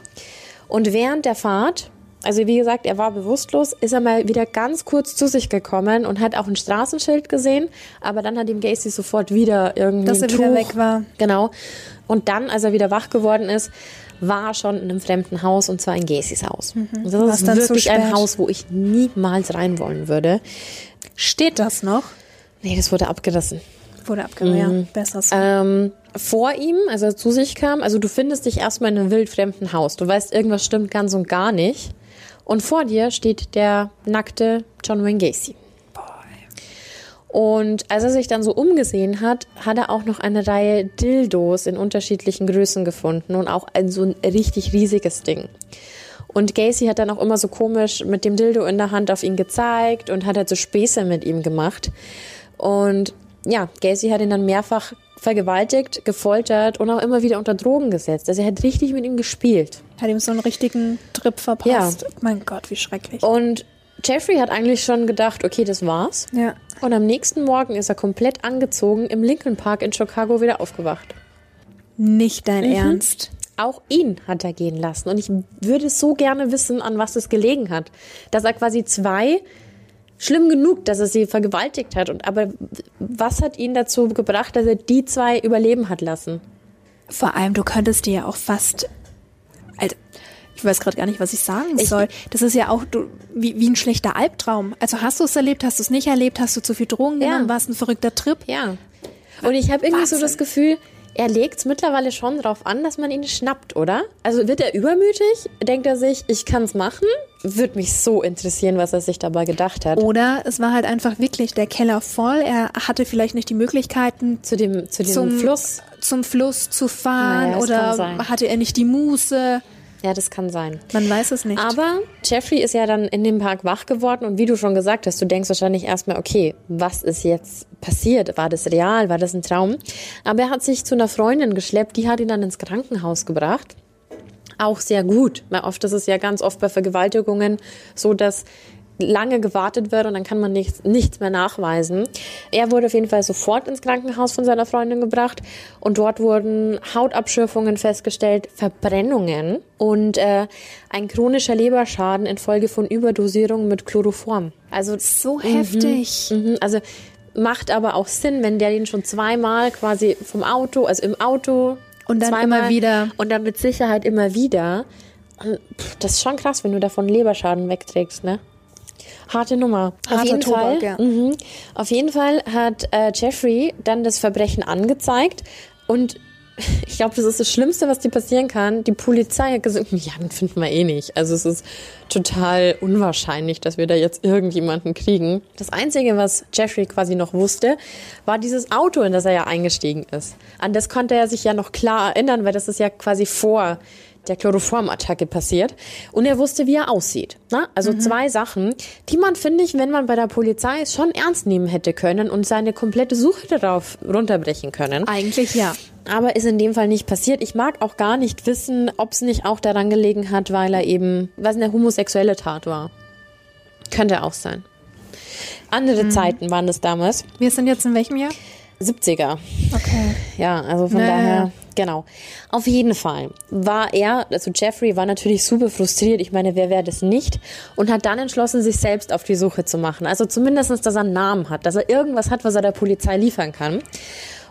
Und während der Fahrt, also wie gesagt, er war bewusstlos, ist er mal wieder ganz kurz zu sich gekommen und hat auch ein Straßenschild gesehen. Aber dann hat ihm Gacy sofort wieder irgendwie Dass er wieder Tuch, weg war. Genau. Und dann, als er wieder wach geworden ist, war er schon in einem fremden Haus und zwar in Gacys Haus. Und das War's ist wirklich ein? Haus, wo ich niemals rein wollen würde. Steht das noch? Nee, das wurde abgerissen. Wurde abgehört. Ja, besser so. Ähm, vor ihm, als er zu sich kam, also du findest dich erstmal in einem wildfremden Haus. Du weißt, irgendwas stimmt ganz und gar nicht. Und vor dir steht der nackte John Wayne Gacy. Und als er sich dann so umgesehen hat, hat er auch noch eine Reihe Dildos in unterschiedlichen Größen gefunden und auch ein so ein richtig riesiges Ding. Und Gacy hat dann auch immer so komisch mit dem Dildo in der Hand auf ihn gezeigt und hat halt so Späße mit ihm gemacht. Und ja, Gacy hat ihn dann mehrfach vergewaltigt, gefoltert und auch immer wieder unter Drogen gesetzt. Also er hat richtig mit ihm gespielt. Hat ihm so einen richtigen Trip verpasst. Ja. Mein Gott, wie schrecklich. Und Jeffrey hat eigentlich schon gedacht, okay, das war's. Ja. Und am nächsten Morgen ist er komplett angezogen im Lincoln Park in Chicago wieder aufgewacht. Nicht dein mhm. Ernst. Auch ihn hat er gehen lassen. Und ich würde so gerne wissen, an was es gelegen hat. Dass er quasi zwei schlimm genug, dass er sie vergewaltigt hat. Und aber was hat ihn dazu gebracht, dass er die zwei überleben hat lassen? Vor allem, du könntest dir ja auch fast, also ich weiß gerade gar nicht, was ich sagen ich, soll. Das ist ja auch du, wie, wie ein schlechter Albtraum. Also hast du es erlebt, hast du es nicht erlebt, hast du zu viel Drogen genommen, ja. war es ein verrückter Trip? Ja. Und ich habe irgendwie Wahnsinn. so das Gefühl, er legt es mittlerweile schon darauf an, dass man ihn schnappt, oder? Also wird er übermütig? Denkt er sich, ich kann es machen? Würde mich so interessieren, was er sich dabei gedacht hat. Oder es war halt einfach wirklich der Keller voll. Er hatte vielleicht nicht die Möglichkeiten, zu dem, zu dem zum, Fluss. zum Fluss zu fahren naja, oder hatte er nicht die Muße. Ja, das kann sein. Man weiß es nicht. Aber Jeffrey ist ja dann in dem Park wach geworden und wie du schon gesagt hast, du denkst wahrscheinlich erstmal, okay, was ist jetzt passiert? War das real? War das ein Traum? Aber er hat sich zu einer Freundin geschleppt, die hat ihn dann ins Krankenhaus gebracht auch sehr gut. Weil oft ist es ja ganz oft bei Vergewaltigungen so, dass lange gewartet wird und dann kann man nichts, nichts mehr nachweisen. Er wurde auf jeden Fall sofort ins Krankenhaus von seiner Freundin gebracht und dort wurden Hautabschürfungen festgestellt, Verbrennungen und äh, ein chronischer Leberschaden infolge von Überdosierung mit Chloroform. Also so mhm, heftig. Mh, also macht aber auch Sinn, wenn der ihn schon zweimal quasi vom Auto, also im Auto und dann zweimal, immer wieder und dann mit Sicherheit immer wieder. Das ist schon krass, wenn du davon Leberschaden wegträgst, ne? Harte Nummer. Harter auf jeden Tobak, Fall. Ja. Mhm. Auf jeden Fall hat äh, Jeffrey dann das Verbrechen angezeigt und [LAUGHS] ich glaube, das ist das Schlimmste, was dir passieren kann. Die Polizei hat gesagt, ja, den finden wir eh nicht. Also es ist total unwahrscheinlich, dass wir da jetzt irgendjemanden kriegen. Das Einzige, was Jeffrey quasi noch wusste, war dieses Auto, in das er ja eingestiegen ist. An das konnte er sich ja noch klar erinnern, weil das ist ja quasi vor der Chloroformattacke passiert. Und er wusste, wie er aussieht. Na? Also mhm. zwei Sachen, die man, finde ich, wenn man bei der Polizei ist, schon ernst nehmen hätte können und seine komplette Suche darauf runterbrechen können. Eigentlich ja. Aber ist in dem Fall nicht passiert. Ich mag auch gar nicht wissen, ob es nicht auch daran gelegen hat, weil er eben, was eine homosexuelle Tat war. Könnte auch sein. Andere mhm. Zeiten waren das damals. Wir sind jetzt in welchem Jahr? 70er. Okay. Ja, also von naja. daher, genau. Auf jeden Fall war er, also Jeffrey war natürlich super frustriert. Ich meine, wer wäre das nicht? Und hat dann entschlossen, sich selbst auf die Suche zu machen. Also zumindest, dass er einen Namen hat, dass er irgendwas hat, was er der Polizei liefern kann.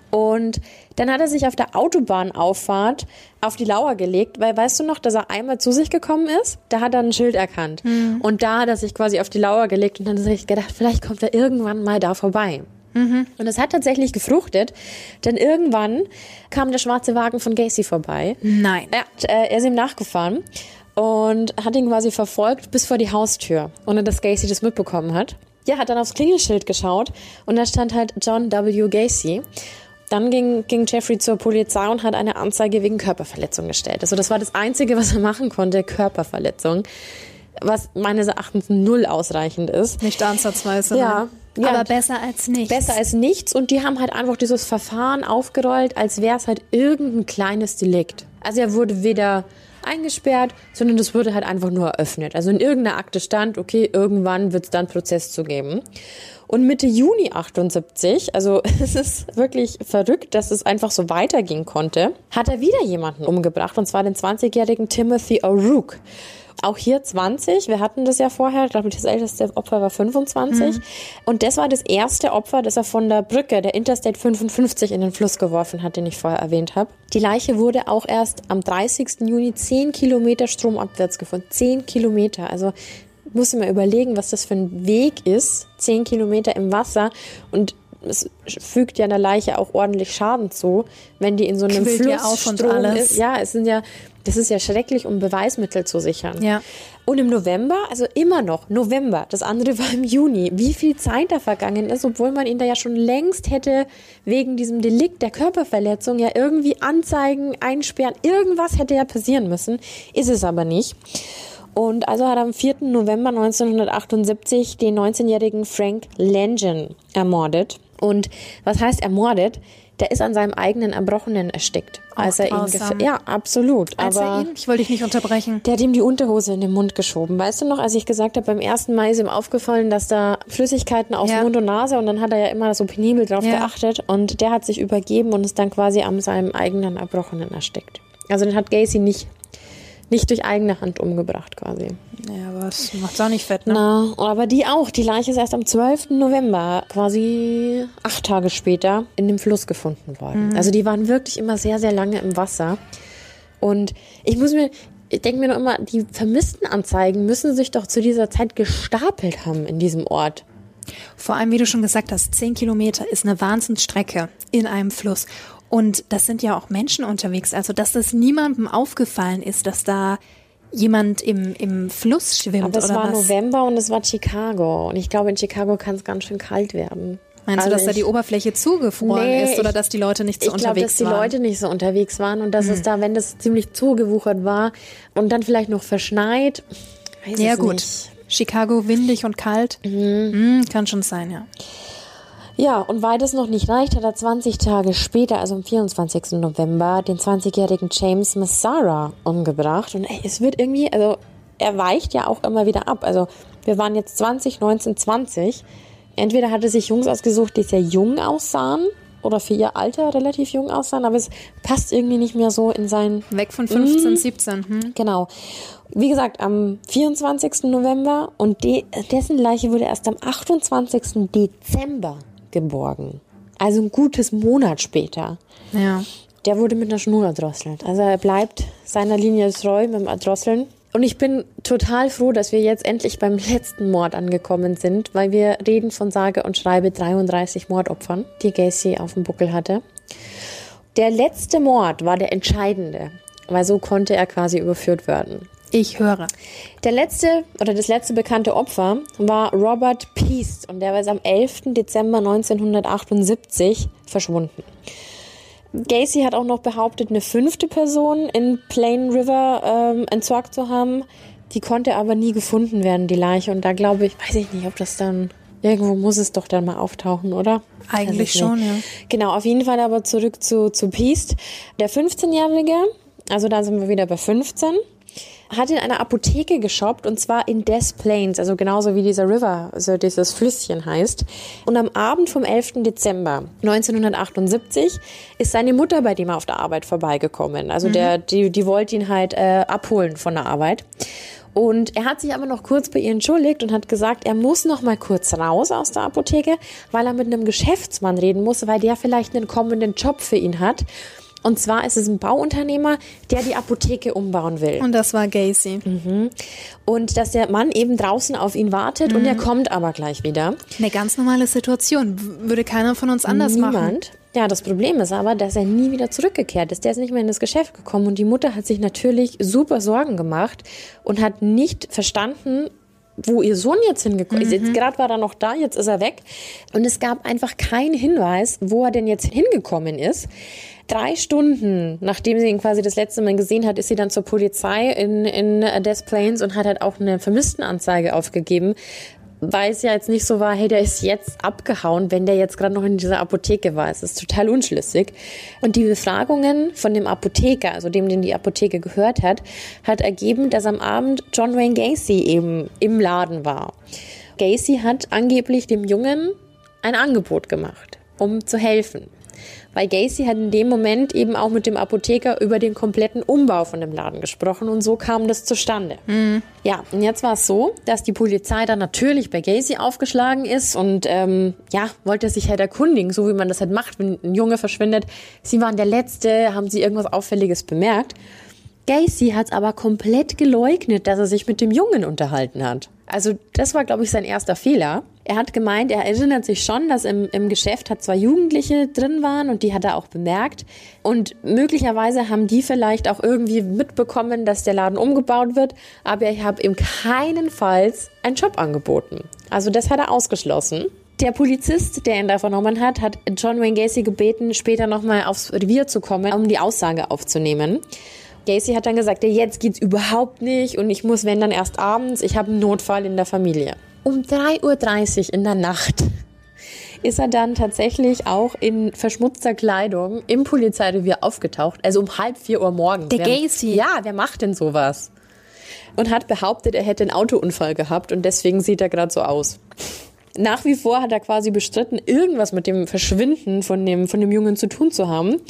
Und dann hat er sich auf der Autobahnauffahrt auf die Lauer gelegt, weil weißt du noch, dass er einmal zu sich gekommen ist? Da hat er ein Schild erkannt. Mhm. Und da hat er sich quasi auf die Lauer gelegt und dann hat er sich gedacht, vielleicht kommt er irgendwann mal da vorbei. Mhm. Und es hat tatsächlich gefruchtet, denn irgendwann kam der schwarze Wagen von Gacy vorbei. Nein. Er, äh, er ist ihm nachgefahren und hat ihn quasi verfolgt bis vor die Haustür, ohne dass Gacy das mitbekommen hat. Ja, hat dann aufs Klingelschild geschaut und da stand halt John W. Gacy. Dann ging, ging Jeffrey zur Polizei und hat eine Anzeige wegen Körperverletzung gestellt. Also das war das Einzige, was er machen konnte, Körperverletzung. Was meines Erachtens null ausreichend ist. Nicht ansatzweise. Ja? Ja, aber besser als nichts. Besser als nichts. Und die haben halt einfach dieses Verfahren aufgerollt, als wäre es halt irgendein kleines Delikt. Also er wurde weder eingesperrt, sondern das wurde halt einfach nur eröffnet. Also in irgendeiner Akte stand, okay, irgendwann wird es dann Prozess zu geben. Und Mitte Juni 78, also [LAUGHS] es ist wirklich verrückt, dass es einfach so weitergehen konnte, hat er wieder jemanden umgebracht, und zwar den 20-jährigen Timothy O'Rourke. Auch hier 20. Wir hatten das ja vorher. Ich glaube, das älteste Opfer war 25. Mhm. Und das war das erste Opfer, das er von der Brücke, der Interstate 55, in den Fluss geworfen hat, den ich vorher erwähnt habe. Die Leiche wurde auch erst am 30. Juni 10 Kilometer stromabwärts gefunden. 10 Kilometer. Also muss ich mal überlegen, was das für ein Weg ist. 10 Kilometer im Wasser und es fügt ja der Leiche auch ordentlich Schaden zu, wenn die in so einem Quillt Flussstrom ja ist. Ja, es sind ja Das ist ja schrecklich, um Beweismittel zu sichern. Ja. Und im November, also immer noch November, das andere war im Juni, wie viel Zeit da vergangen ist, obwohl man ihn da ja schon längst hätte wegen diesem Delikt der Körperverletzung ja irgendwie anzeigen, einsperren, irgendwas hätte ja passieren müssen, ist es aber nicht. Und also hat er am 4. November 1978 den 19-jährigen Frank Langen ermordet. Und was heißt ermordet? Der ist an seinem eigenen Erbrochenen erstickt. Auch als er ihn grausam. Ja, absolut. Als aber er ihn, ich wollte dich nicht unterbrechen. der hat ihm die Unterhose in den Mund geschoben. Weißt du noch, als ich gesagt habe, beim ersten Mal ist ihm aufgefallen, dass da Flüssigkeiten aus Ja. Mund und Nase und dann hat er ja immer so penibel drauf Ja. geachtet und der hat sich übergeben und ist dann quasi an seinem eigenen Erbrochenen erstickt. Also den hat Gacy nicht, nicht durch eigene Hand umgebracht quasi. Ja, aber es macht's auch nicht fett, ne? Na, aber die auch. Die Leiche ist erst am 12. November, quasi acht Tage später, in dem Fluss gefunden worden. Also die waren wirklich immer sehr, sehr lange im Wasser. Und ich muss mir, ich denke mir noch immer, die vermissten Anzeigen müssen sich doch zu dieser Zeit gestapelt haben in diesem Ort. Vor allem, wie du schon gesagt hast, zehn Kilometer ist eine Wahnsinnsstrecke in einem Fluss. Und das sind ja auch Menschen unterwegs. Also, dass das niemandem aufgefallen ist, dass da jemand im, im Fluss schwimmt Aber es oder war was. November und es war Chicago. Und ich glaube, in Chicago kann es ganz schön kalt werden. Meinst du, Also dass da ich- die Oberfläche zugefroren Nee, ist oder ich- dass die Leute nicht so ich glaube, unterwegs dass die waren? Hm. Leute nicht so unterwegs waren und dass es da, wenn das ziemlich zugewuchert war und dann vielleicht noch verschneit, weiß ja, es gut. nicht. Chicago windig und kalt. Mhm. kann schon sein, ja. Ja, und weil das noch nicht reicht, hat er 20 Tage später, also am 24. November, den 20-jährigen James Massara umgebracht. Und ey, es wird irgendwie, also er weicht ja auch immer wieder ab. Also wir waren jetzt 20, 19, 20. Entweder hat er sich Jungs ausgesucht, die sehr jung aussahen oder für ihr Alter relativ jung aussahen, aber es passt irgendwie nicht mehr so in sein Weg von 15, 17. Hm? Genau. Wie gesagt, am 24. November und de dessen Leiche wurde erst am 28. Dezember geborgen. Also ein gutes Monat später. Ja. Der wurde mit einer Schnur erdrosselt. Also er bleibt seiner Linie treu mit dem Erdrosseln. Und ich bin total froh, dass wir jetzt endlich beim letzten Mord angekommen sind, weil wir reden von sage und schreibe 33 Mordopfern, die Gacy auf dem Buckel hatte. Der letzte Mord war der entscheidende, weil so konnte er quasi überführt werden. Ich höre. Der letzte oder das letzte bekannte Opfer war Robert Peast und der war am 11. Dezember 1978 verschwunden. Gacy hat auch noch behauptet, eine fünfte Person in Plain River ähm, entsorgt zu haben. Die konnte aber nie gefunden werden, die Leiche. Und da glaube ich, weiß ich nicht, ob das dann irgendwo muss es doch dann mal auftauchen, oder? Eigentlich ich schon, ja. Genau, auf jeden Fall aber zurück zu, zu Peast. Der 15-Jährige, also da sind wir wieder bei 15, hat in einer Apotheke geshoppt und zwar in Des Plains, also genauso wie dieser River, also dieses Flüsschen heißt. Und am Abend vom 11. Dezember 1978 ist seine Mutter bei dem auf der Arbeit vorbeigekommen. Also der, die, die wollte ihn halt äh, abholen von der Arbeit. Und er hat sich aber noch kurz bei ihr entschuldigt und hat gesagt, er muss noch mal kurz raus aus der Apotheke, weil er mit einem Geschäftsmann reden muss, weil der vielleicht einen kommenden Job für ihn hat. Und zwar ist es ein Bauunternehmer, der die Apotheke umbauen will. Und das war Gacy. Und dass der Mann eben draußen auf ihn wartet und er kommt aber gleich wieder. Eine ganz normale Situation. Würde keiner von uns anders machen. Niemand. Ja, das Problem ist aber, dass er nie wieder zurückgekehrt ist. Der ist nicht mehr in das Geschäft gekommen und die Mutter hat sich natürlich super Sorgen gemacht und hat nicht verstanden, wo ihr Sohn jetzt hingekommen ist. Jetzt gerade war er noch da, jetzt ist er weg. Und es gab einfach keinen Hinweis, wo er denn jetzt hingekommen ist. Drei Stunden, nachdem sie ihn quasi das letzte Mal gesehen hat, ist sie dann zur Polizei in, in Des Plains und hat halt auch eine Vermisstenanzeige aufgegeben, weil es ja jetzt nicht so war, hey, der ist jetzt abgehauen, wenn der jetzt gerade noch in dieser Apotheke war. Es ist total unschlüssig. Und die Befragungen von dem Apotheker, also dem, den die Apotheke gehört hat, hat ergeben, dass am Abend John Wayne Gacy eben im Laden war. Gacy hat angeblich dem Jungen ein Angebot gemacht, um zu helfen. Weil Gacy hat in dem Moment eben auch mit dem Apotheker über den kompletten Umbau von dem Laden gesprochen und so kam das zustande. Ja, und jetzt war es so, dass die Polizei dann natürlich bei Gacy aufgeschlagen ist und ähm, ja, wollte sich halt erkundigen, so wie man das halt macht, wenn ein Junge verschwindet. Sie waren der Letzte, haben sie irgendwas Auffälliges bemerkt. Gacy hat aber komplett geleugnet, dass er sich mit dem Jungen unterhalten hat. Also das war, glaube ich, sein erster Fehler. Er hat gemeint, er erinnert sich schon, dass im, im Geschäft hat zwei Jugendliche drin waren und die hat er auch bemerkt. Und möglicherweise haben die vielleicht auch irgendwie mitbekommen, dass der Laden umgebaut wird. Aber ich habe ihm keinenfalls einen Job angeboten. Also das hat er ausgeschlossen. Der Polizist, der ihn da vernommen hat, hat John Wayne Gacy gebeten, später nochmal aufs Revier zu kommen, um die Aussage aufzunehmen. Gacy hat dann gesagt, ja, jetzt geht's überhaupt nicht und ich muss, wenn dann erst abends, ich habe einen Notfall in der Familie. Um 3.30 Uhr in der Nacht ist er dann tatsächlich auch in verschmutzter Kleidung im Polizeirevier aufgetaucht. Also um halb vier Uhr morgens. Der Gacy? Ja, wer macht denn sowas? Und hat behauptet, er hätte einen Autounfall gehabt und deswegen sieht er gerade so aus. Nach wie vor hat er quasi bestritten, irgendwas mit dem Verschwinden von dem, von dem Jungen zu tun zu haben.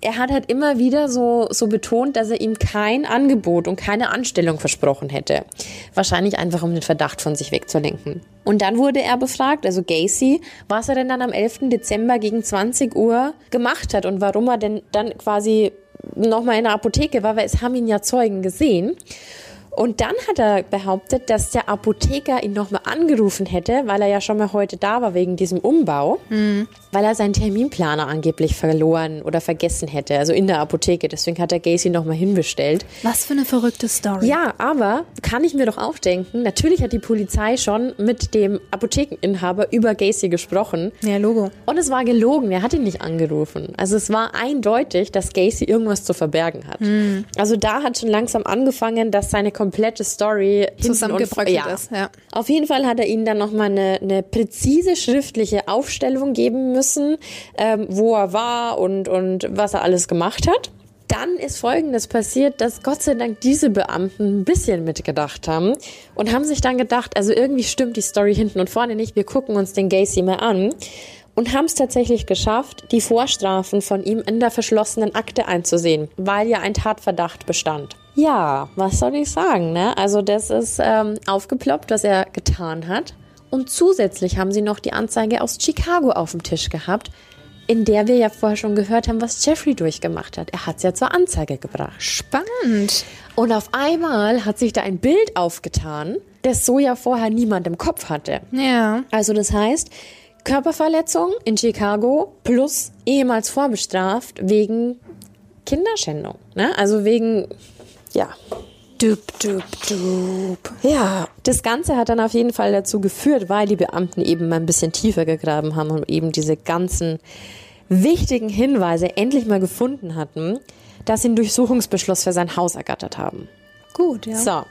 Er hat halt immer wieder so, so betont, dass er ihm kein Angebot und keine Anstellung versprochen hätte. Wahrscheinlich einfach, um den Verdacht von sich wegzulenken. Und dann wurde er befragt, also Gacy, was er denn dann am 11. Dezember gegen 20 Uhr gemacht hat und warum er denn dann quasi nochmal in der Apotheke war, weil es haben ihn ja Zeugen gesehen. Und dann hat er behauptet, dass der Apotheker ihn nochmal angerufen hätte, weil er ja schon mal heute da war wegen diesem Umbau, weil er seinen Terminplaner angeblich verloren oder vergessen hätte, also in der Apotheke. Deswegen hat er Gacy nochmal hinbestellt. Was für eine verrückte Story. Ja, aber kann ich mir doch auch denken, natürlich hat die Polizei schon mit dem Apothekeninhaber über Gacy gesprochen. Ja, Logo. Und es war gelogen, er hat ihn nicht angerufen. Also es war eindeutig, dass Gacy irgendwas zu verbergen hat. Also da hat schon langsam angefangen, dass seine komplette Story Zusammengebröckelt ja. ist, ja. Auf jeden Fall hat er ihnen dann nochmal eine, eine präzise schriftliche Aufstellung geben müssen, ähm, wo er war und, und was er alles gemacht hat. Dann ist Folgendes passiert, dass Gott sei Dank diese Beamten ein bisschen mitgedacht haben und haben sich dann gedacht, also irgendwie stimmt die Story hinten und vorne nicht, wir gucken uns den Gacy mal an und haben es tatsächlich geschafft, die Vorstrafen von ihm in der verschlossenen Akte einzusehen, weil ja ein Tatverdacht bestand. Ja, was soll ich sagen, ne? Also das ist ähm, aufgeploppt, was er getan hat. Und zusätzlich haben sie noch die Anzeige aus Chicago auf dem Tisch gehabt, in der wir ja vorher schon gehört haben, was Jeffrey durchgemacht hat. Er hat es ja zur Anzeige gebracht. Spannend. Und auf einmal hat sich da ein Bild aufgetan, das so ja vorher niemand im Kopf hatte. Ja. Also das heißt, Körperverletzung in Chicago plus ehemals vorbestraft wegen Kinderschändung. Ne? Also wegen, ja. Dup, dup, dup. Ja, das Ganze hat dann auf jeden Fall dazu geführt, weil die Beamten eben mal ein bisschen tiefer gegraben haben und eben diese ganzen wichtigen Hinweise endlich mal gefunden hatten, dass sie einen Durchsuchungsbeschluss für sein Haus ergattert haben. Gut, ja. So,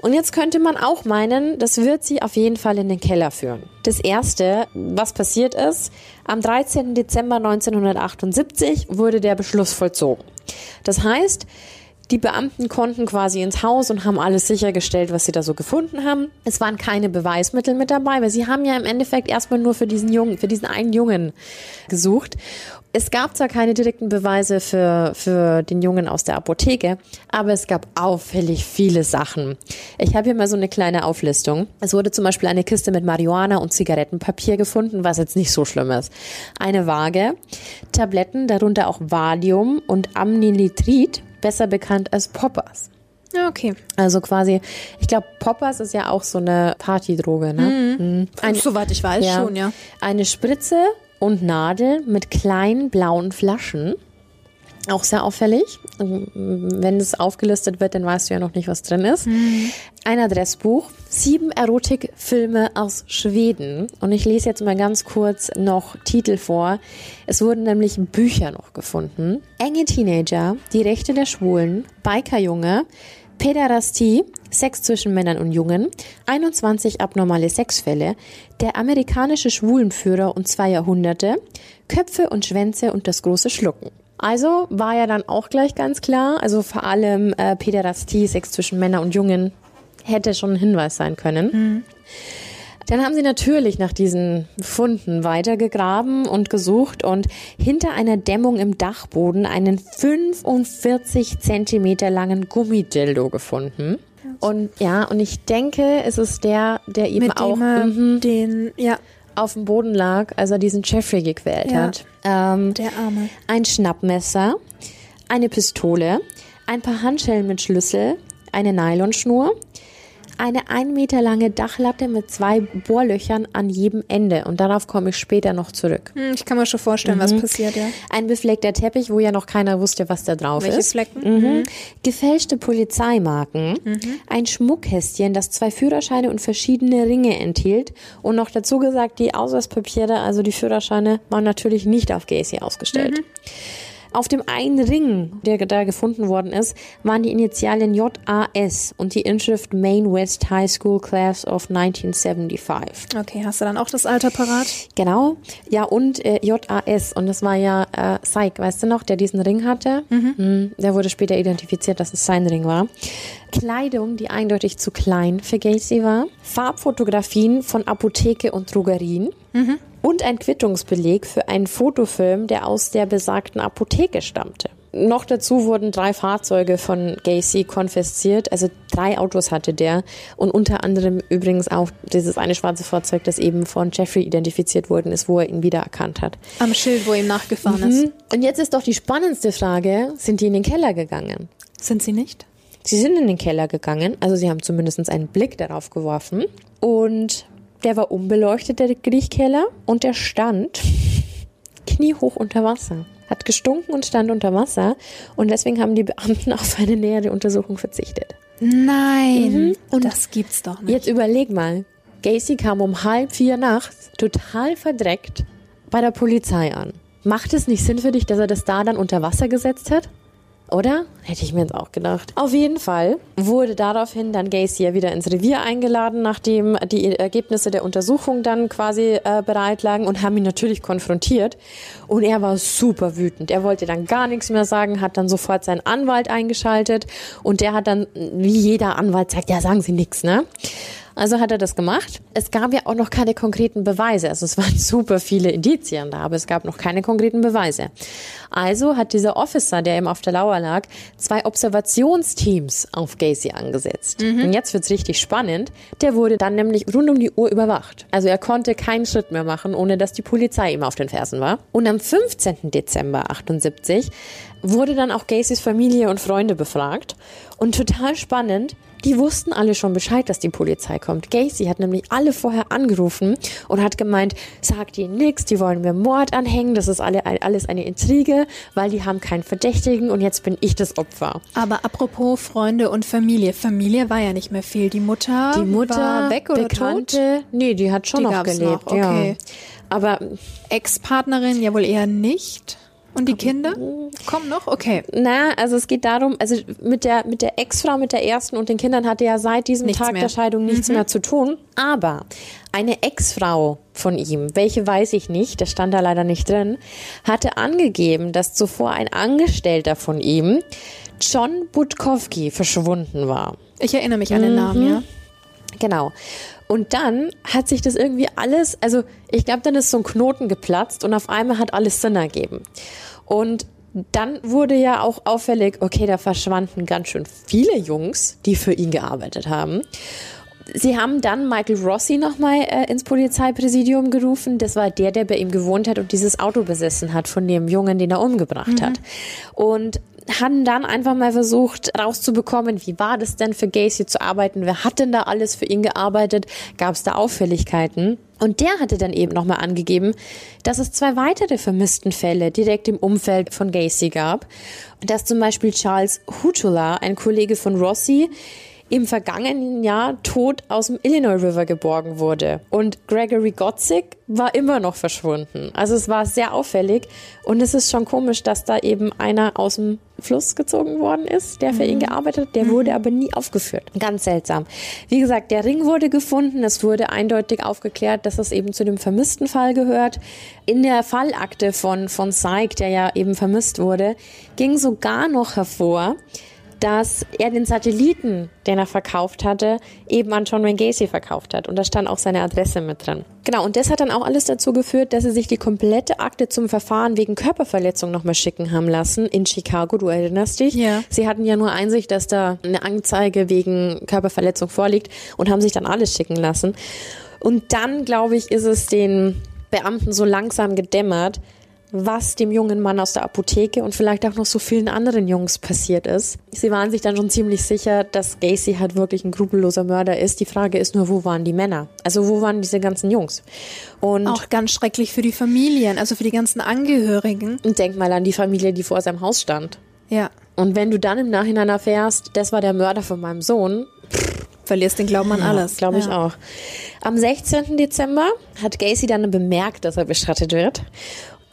und jetzt könnte man auch meinen, das wird sie auf jeden Fall in den Keller führen. Das Erste, was passiert ist, am 13. Dezember 1978 wurde der Beschluss vollzogen. Das heißt, die Beamten konnten quasi ins Haus und haben alles sichergestellt, was sie da so gefunden haben. Es waren keine Beweismittel mit dabei, weil sie haben ja im Endeffekt erstmal nur für diesen Jungen, für diesen einen Jungen gesucht. Es gab zwar keine direkten Beweise für, für den Jungen aus der Apotheke, aber es gab auffällig viele Sachen. Ich habe hier mal so eine kleine Auflistung. Es wurde zum Beispiel eine Kiste mit Marihuana und Zigarettenpapier gefunden, was jetzt nicht so schlimm ist. Eine Waage, Tabletten, darunter auch Valium und Amnilitrid, besser bekannt als Poppers. Ja, okay. Also quasi, ich glaube, Poppers ist ja auch so eine Partydroge, ne? Mhm. Ein- Soweit ich weiß, schon, ja. Eine Spritze und Nadel mit kleinen blauen Flaschen. Auch sehr auffällig. Wenn es aufgelistet wird, dann weißt du ja noch nicht, was drin ist. Ein Adressbuch, sieben Erotikfilme aus Schweden. Und ich lese jetzt mal ganz kurz noch Titel vor. Es wurden nämlich Bücher noch gefunden. Enge Teenager, die Rechte der Schwulen, Bikerjunge, Päderastie, Sex zwischen Männern und Jungen, 21 abnormale Sexfälle, der amerikanische Schwulenführer und zwei Jahrhunderte, Köpfe und Schwänze und das große Schlucken. Also war ja dann auch gleich ganz klar, also vor allem äh, Päderastie, Sex zwischen Männern und Jungen, hätte schon ein Hinweis sein können. Dann haben sie natürlich nach diesen Funden weitergegraben und gesucht und hinter einer Dämmung im Dachboden einen 45 Zentimeter langen Gummidildo gefunden. Und ja, und ich denke, es ist der, der eben Mit auch dem mhm, den, ja, auf dem Boden lag, als er diesen Jeffrey gequält Ja. hat. Ähm, der Arme. ein Schnappmesser, eine Pistole, ein paar Handschellen mit Schlüssel, eine Nylonschnur, eine ein Meter lange Dachlatte mit zwei Bohrlöchern an jedem Ende. Und darauf komme ich später noch zurück. Hm, ich kann mir schon vorstellen, was passiert, ja. Ein befleckter Teppich, wo ja noch keiner wusste, was da drauf Welche ist. Flecken? Mhm. Gefälschte Polizeimarken, ein Schmuckkästchen, das zwei Führerscheine und verschiedene Ringe enthielt. Und noch dazu gesagt, die Ausweispapiere, also die Führerscheine, waren natürlich nicht auf Gacy ausgestellt. Auf dem einen Ring, der da gefunden worden ist, waren die Initialien JAS und die Inschrift Maine West High School Class of 1975. Okay, hast du dann auch das Alter parat? Genau. Ja, und äh, JAS. Und das war ja äh, Syke, weißt du noch, der diesen Ring hatte? Mhm. Der wurde später identifiziert, dass es sein Ring war. Kleidung, die eindeutig zu klein für Gacy war. Farbfotografien von Apotheke und Drogerien. Und ein Quittungsbeleg für einen Fotofilm, der aus der besagten Apotheke stammte. Noch dazu wurden drei Fahrzeuge von Gacy konfisziert, also drei Autos hatte der und unter anderem übrigens auch dieses eine schwarze Fahrzeug, das eben von Jeffrey identifiziert worden ist, wo er ihn wiedererkannt hat. Am Schild, wo ihm nachgefahren ist. Und jetzt ist doch die spannendste Frage, sind die in den Keller gegangen? Sind sie nicht? Sie sind in den Keller gegangen, also sie haben zumindest einen Blick darauf geworfen und der war unbeleuchtet, der Kriechkeller, und der stand [LAUGHS] kniehoch unter Wasser. Hat gestunken und stand unter Wasser und deswegen haben die Beamten auf eine nähere Untersuchung verzichtet. Nein. Und das gibt's doch nicht. Jetzt überleg mal, Gacy kam um halb vier nachts, total verdreckt, bei der Polizei an. Macht es nicht Sinn für dich, dass er das da dann unter Wasser gesetzt hat? Oder? Hätte ich mir jetzt auch gedacht. Auf jeden Fall wurde daraufhin dann Gacy ja wieder ins Revier eingeladen, nachdem die Ergebnisse der Untersuchung dann quasi äh, bereit lagen und haben ihn natürlich konfrontiert. Und er war super wütend. Er wollte dann gar nichts mehr sagen, hat dann sofort seinen Anwalt eingeschaltet und der hat dann, wie jeder Anwalt sagt, ja, sagen Sie nichts, ne? Also hat er das gemacht. Es gab ja auch noch keine konkreten Beweise. Also es waren [LAUGHS] super viele Indizien da, aber es gab noch keine konkreten Beweise. Also hat dieser Officer, der ihm auf der Lauer lag, zwei Observationsteams auf Gacy angesetzt. Und jetzt wird's richtig spannend. Der wurde dann nämlich rund um die Uhr überwacht. Also er konnte keinen Schritt mehr machen, ohne dass die Polizei ihm auf den Fersen war. Und am 15. Dezember 78 wurde dann auch Gacys Familie und Freunde befragt. Und total spannend, die wussten alle schon Bescheid, dass die Polizei kommt. Gacy hat nämlich alle vorher angerufen und hat gemeint, sagt ihnen nichts, die wollen mir Mord anhängen, das ist alle, alles eine Intrige, weil die haben keinen Verdächtigen und jetzt bin ich das Opfer. Aber apropos Freunde und Familie. Familie war ja nicht mehr viel. Die Mutter, Die Mutter, war weg oder tot? Bekannte, nee, die hat schon Die noch gelebt, noch, okay. ja. Aber Ex-Partnerin ja wohl eher nicht. Und die Kinder? Kommen noch? Okay. Na, also es geht darum, also mit der, mit der Ex-Frau, mit der ersten und den Kindern hatte er seit diesem Nichts Tag mehr. der Scheidung nichts mehr zu tun. Aber eine Ex-Frau von ihm, welche weiß ich nicht, das stand da leider nicht drin, hatte angegeben, dass zuvor ein Angestellter von ihm, John Budkowski, verschwunden war. Ich erinnere mich an den Namen, ja. Genau. Und dann hat sich das irgendwie alles, also ich glaube, dann ist so ein Knoten geplatzt und auf einmal hat alles Sinn ergeben. Und dann wurde ja auch auffällig, okay, da verschwanden ganz schön viele Jungs, die für ihn gearbeitet haben. Sie haben dann Michael Rossi nochmal äh, ins Polizeipräsidium gerufen. Das war der, der bei ihm gewohnt hat und dieses Auto besessen hat von dem Jungen, den er umgebracht hat. Und haben dann einfach mal versucht rauszubekommen, wie war das denn für Gacy zu arbeiten? Wer hat denn da alles für ihn gearbeitet? Gab es da Auffälligkeiten? Und der hatte dann eben nochmal angegeben, dass es zwei weitere vermissten Fälle direkt im Umfeld von Gacy gab. Dass zum Beispiel Charles Hutula, ein Kollege von Rossi, im vergangenen Jahr tot aus dem Illinois River geborgen wurde. Und Gregory Gotzik war immer noch verschwunden. Also es war sehr auffällig. Und es ist schon komisch, dass da eben einer aus dem Fluss gezogen worden ist, der für ihn gearbeitet hat. Der wurde aber nie aufgeführt. Ganz seltsam. Wie gesagt, der Ring wurde gefunden. Es wurde eindeutig aufgeklärt, dass es eben zu dem vermissten Fall gehört. In der Fallakte von, von Syke, der ja eben vermisst wurde, ging sogar noch hervor, dass er den Satelliten, den er verkauft hatte, eben an John Wayne Gacy verkauft hat. Und da stand auch seine Adresse mit drin. Genau, und das hat dann auch alles dazu geführt, dass sie sich die komplette Akte zum Verfahren wegen Körperverletzung nochmal schicken haben lassen in Chicago. Du erinnerst dich? Ja. Sie hatten ja nur Einsicht, dass da eine Anzeige wegen Körperverletzung vorliegt und haben sich dann alles schicken lassen. Und dann, glaube ich, ist es den Beamten so langsam gedämmert, was dem jungen Mann aus der Apotheke und vielleicht auch noch so vielen anderen Jungs passiert ist. Sie waren sich dann schon ziemlich sicher, dass Gacy halt wirklich ein skrupelloser Mörder ist. Die Frage ist nur, wo waren die Männer? Also wo waren diese ganzen Jungs? Und auch ganz schrecklich für die Familien, also für die ganzen Angehörigen. Und denk mal an die Familie, die vor seinem Haus stand. Ja. Und wenn du dann im Nachhinein erfährst, das war der Mörder von meinem Sohn, verlierst den Glauben an alles. Glaube ich ja. auch. Am 16. Dezember hat Gacy dann bemerkt, dass er beschattet wird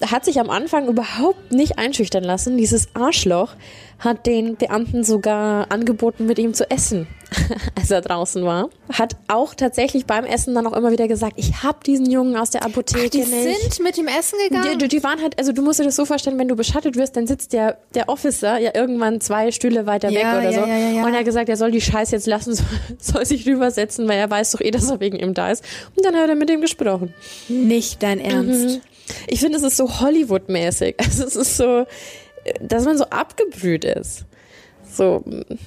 hat sich am Anfang überhaupt nicht einschüchtern lassen. Dieses Arschloch hat den Beamten sogar angeboten, mit ihm zu essen, [LAUGHS] als er draußen war. Hat auch tatsächlich beim Essen dann auch immer wieder gesagt, ich habe diesen Jungen aus der Apotheke Ach, die nicht. sind mit ihm essen gegangen? Die, die, waren halt, also du musst dir das so vorstellen, wenn du beschattet wirst, dann sitzt der, der Officer ja irgendwann zwei Stühle weiter ja, weg oder ja, so. Ja, und er hat gesagt, er soll die Scheiße jetzt lassen, [LAUGHS] soll, soll sich rübersetzen, weil er weiß doch eh, dass er wegen ihm da ist. Und dann hat er mit ihm gesprochen. Nicht dein Ernst. Mhm. Ich finde, es ist so Hollywood-mäßig. [LAUGHS] Also es ist so, dass man so abgebrüht ist. So,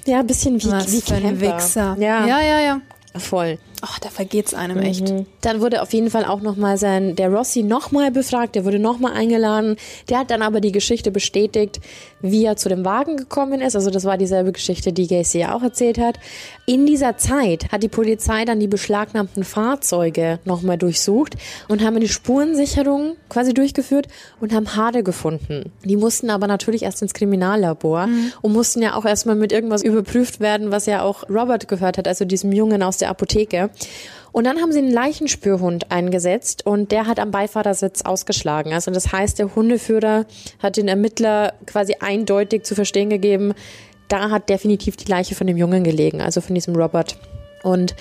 ja, ein bisschen wie, Was wie ein Wichser. Ja. ja, ja, ja. Voll. Ach, da vergeht's einem echt. Mhm. Dann wurde auf jeden Fall auch nochmal sein, der Rossi nochmal befragt, der wurde nochmal eingeladen. Der hat dann aber die Geschichte bestätigt, wie er zu dem Wagen gekommen ist. Also das war dieselbe Geschichte, die Gacy ja auch erzählt hat. In dieser Zeit hat die Polizei dann die beschlagnahmten Fahrzeuge nochmal durchsucht und haben die Spurensicherung quasi durchgeführt und haben Hade gefunden. Die mussten aber natürlich erst ins Kriminallabor mhm. und mussten ja auch erstmal mit irgendwas überprüft werden, was ja auch Robert gehört hat, also diesem Jungen aus der Apotheke. Und dann haben sie einen Leichenspürhund eingesetzt und der hat am Beifahrersitz ausgeschlagen. Also das heißt, der Hundeführer hat den Ermittler quasi eindeutig zu verstehen gegeben, da hat definitiv die Leiche von dem Jungen gelegen, also von diesem Robert. Und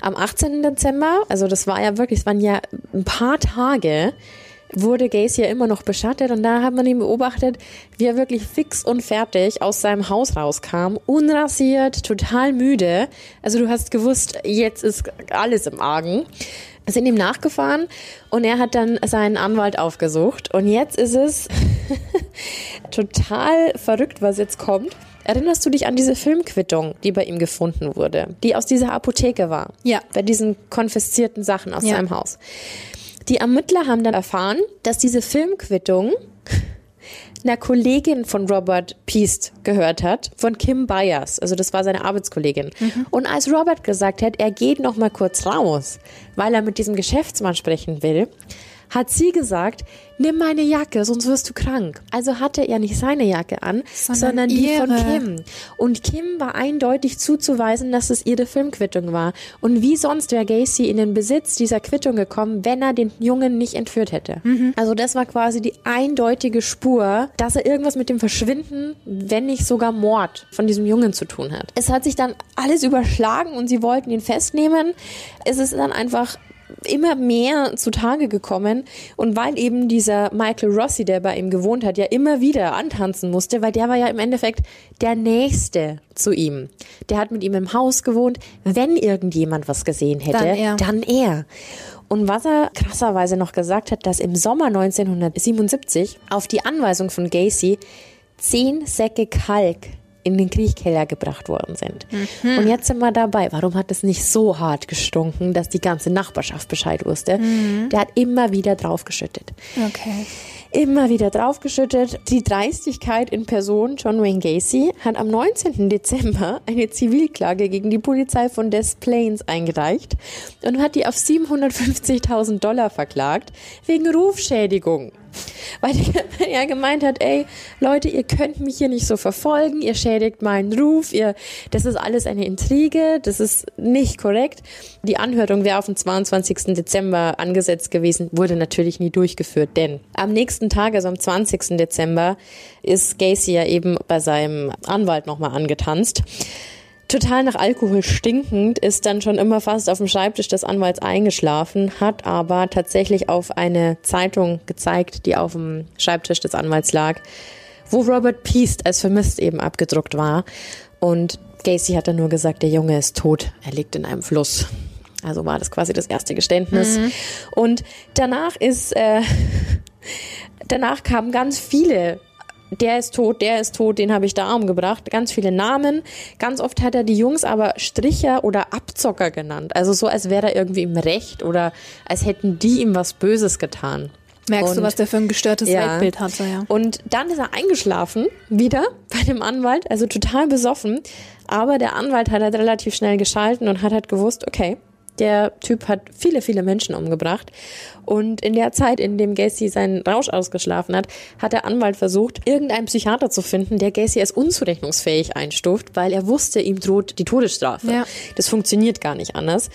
am 18. Dezember, also das war ja wirklich, es waren ja ein paar Tage, wurde Gacy ja immer noch beschattet und da hat man ihn beobachtet, wie er wirklich fix und fertig aus seinem Haus rauskam, unrasiert, total müde. Also du hast gewusst, jetzt ist alles im Argen. Sind ihm nachgefahren und er hat dann seinen Anwalt aufgesucht und jetzt ist es [LAUGHS] total verrückt, was jetzt kommt. Erinnerst du dich an diese Filmquittung, die bei ihm gefunden wurde, die aus dieser Apotheke war? Ja. Bei diesen konfiszierten Sachen aus ja. seinem Haus. Die Ermittler haben dann erfahren, dass diese Filmquittung einer Kollegin von Robert Piest gehört hat, von Kim Byers. Also das war seine Arbeitskollegin. Mhm. Und als Robert gesagt hat, er geht noch mal kurz raus, weil er mit diesem Geschäftsmann sprechen will, hat sie gesagt, nimm meine Jacke, sonst wirst du krank. Also hatte er nicht seine Jacke an, sondern, sondern die von Kim. Und Kim war eindeutig zuzuweisen, dass es ihre Filmquittung war. Und wie sonst wäre Gacy in den Besitz dieser Quittung gekommen, wenn er den Jungen nicht entführt hätte. Mhm. Also das war quasi die eindeutige Spur, dass er irgendwas mit dem Verschwinden, wenn nicht sogar Mord von diesem Jungen zu tun hat. Es hat sich dann alles überschlagen und sie wollten ihn festnehmen. Es ist dann einfach immer mehr zutage gekommen und weil eben dieser Michael Rossi, der bei ihm gewohnt hat, ja immer wieder antanzen musste, weil der war ja im Endeffekt der Nächste zu ihm. Der hat mit ihm im Haus gewohnt. Wenn irgendjemand was gesehen hätte, dann er. Dann er. Und was er krasserweise noch gesagt hat, dass im Sommer 1977 auf die Anweisung von Gacy zehn Säcke Kalk in den Kriechkeller gebracht worden sind. Mhm. Und jetzt sind wir dabei. Warum hat es nicht so hart gestunken, dass die ganze Nachbarschaft Bescheid wusste? Mhm. Der hat immer wieder draufgeschüttet. Okay. Immer wieder draufgeschüttet. Die Dreistigkeit in Person, John Wayne Gacy, hat am 19. Dezember eine Zivilklage gegen die Polizei von Des Plains eingereicht und hat die auf 750.000 Dollar verklagt wegen Rufschädigung weil er gemeint hat, ey, Leute, ihr könnt mich hier nicht so verfolgen, ihr schädigt meinen Ruf, ihr, das ist alles eine Intrige, das ist nicht korrekt. Die Anhörung wäre auf den 22. Dezember angesetzt gewesen, wurde natürlich nie durchgeführt, denn am nächsten Tag, also am 20. Dezember, ist Gacy ja eben bei seinem Anwalt nochmal angetanzt total nach Alkohol stinkend, ist dann schon immer fast auf dem Schreibtisch des Anwalts eingeschlafen, hat aber tatsächlich auf eine Zeitung gezeigt, die auf dem Schreibtisch des Anwalts lag, wo Robert Peast als vermisst eben abgedruckt war. Und Gacy hat dann nur gesagt, der Junge ist tot, er liegt in einem Fluss. Also war das quasi das erste Geständnis. Mhm. Und danach ist, äh, [LAUGHS] danach kamen ganz viele der ist tot, der ist tot, den habe ich da umgebracht. Ganz viele Namen. Ganz oft hat er die Jungs aber Stricher oder Abzocker genannt. Also so, als wäre er irgendwie im Recht oder als hätten die ihm was Böses getan. Merkst Und- du, was der für ein gestörtes Ja. Weltbild hatte, ja. Und dann ist er eingeschlafen, wieder [LAUGHS] bei dem Anwalt, also total besoffen. Aber der Anwalt hat halt relativ schnell geschalten und hat halt gewusst, okay, der Typ hat viele, viele Menschen umgebracht. Und in der Zeit, in dem Gacy seinen Rausch ausgeschlafen hat, hat der Anwalt versucht, irgendeinen Psychiater zu finden, der Gacy als unzurechnungsfähig einstuft, weil er wusste, ihm droht die Todesstrafe. Ja. Das funktioniert gar nicht anders.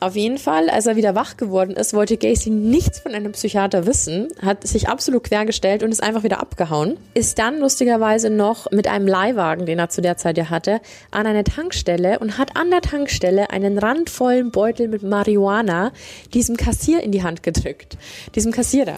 Auf jeden Fall, als er wieder wach geworden ist, wollte Gacy nichts von einem Psychiater wissen, hat sich absolut quergestellt und ist einfach wieder abgehauen. Ist dann lustigerweise noch mit einem Leihwagen, den er zu der Zeit ja hatte, an eine Tankstelle und hat an der Tankstelle einen randvollen Beutel mit Marihuana diesem Kassier in die Hand gedrückt. Diesem Kassierer.